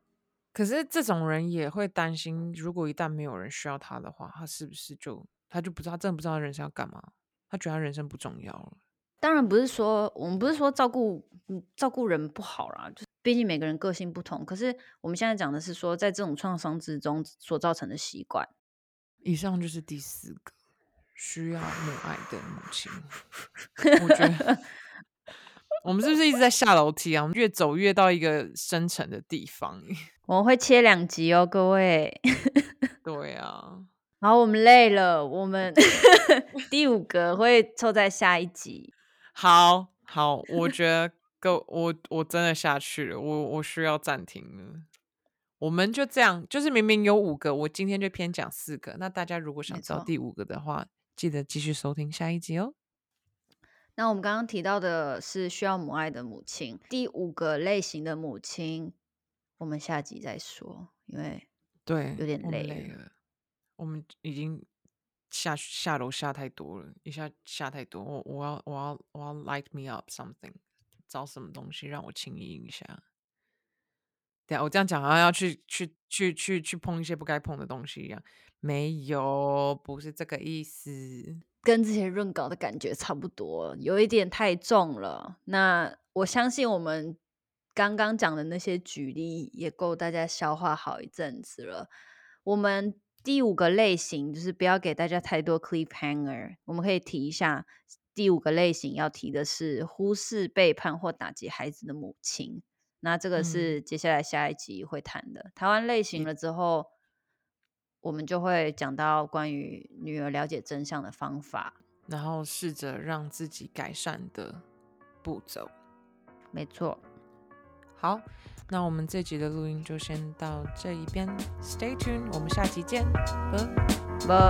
<laughs> 可是这种人也会担心，如果一旦没有人需要他的话，他是不是就他就不知道，真的不知道人生要干嘛？他觉得他人生不重要了。当然不是说我们不是说照顾照顾人不好啦，就是毕竟每个人个性不同。可是我们现在讲的是说，在这种创伤之中所造成的习惯。以上就是第四个需要母爱的母亲。我觉得。<laughs> 我们是不是一直在下楼梯啊？我们越走越到一个深沉的地方。我们会切两集哦，各位。<laughs> 对啊。然后我们累了，我们 <laughs> 第五个会凑在下一集。好好，我觉得够，我我真的下去了，我我需要暂停了。我们就这样，就是明明有五个，我今天就偏讲四个。那大家如果想知道第五个的话，记得继续收听下一集哦。那我们刚刚提到的是需要母爱的母亲，第五个类型的母亲，我们下集再说，因为对有点累了，累了，我们已经下下楼下太多了，一下下太多，我我要我要我要 light me up something，找什么东西让我轻盈一下。对，我这样讲好像要去去去去去碰一些不该碰的东西一样，没有，不是这个意思。跟之前润稿的感觉差不多，有一点太重了。那我相信我们刚刚讲的那些举例也够大家消化好一阵子了。我们第五个类型就是不要给大家太多 cliffhanger，我们可以提一下第五个类型要提的是忽视、背叛或打击孩子的母亲。那这个是接下来下一集会谈的。谈完类型了之后我们就会讲到关于女儿了解真相的方法。然后试着让自己改善的步骤。没错。好那我们这集的录音就先到这一边。Stay tuned 我们下期见拜拜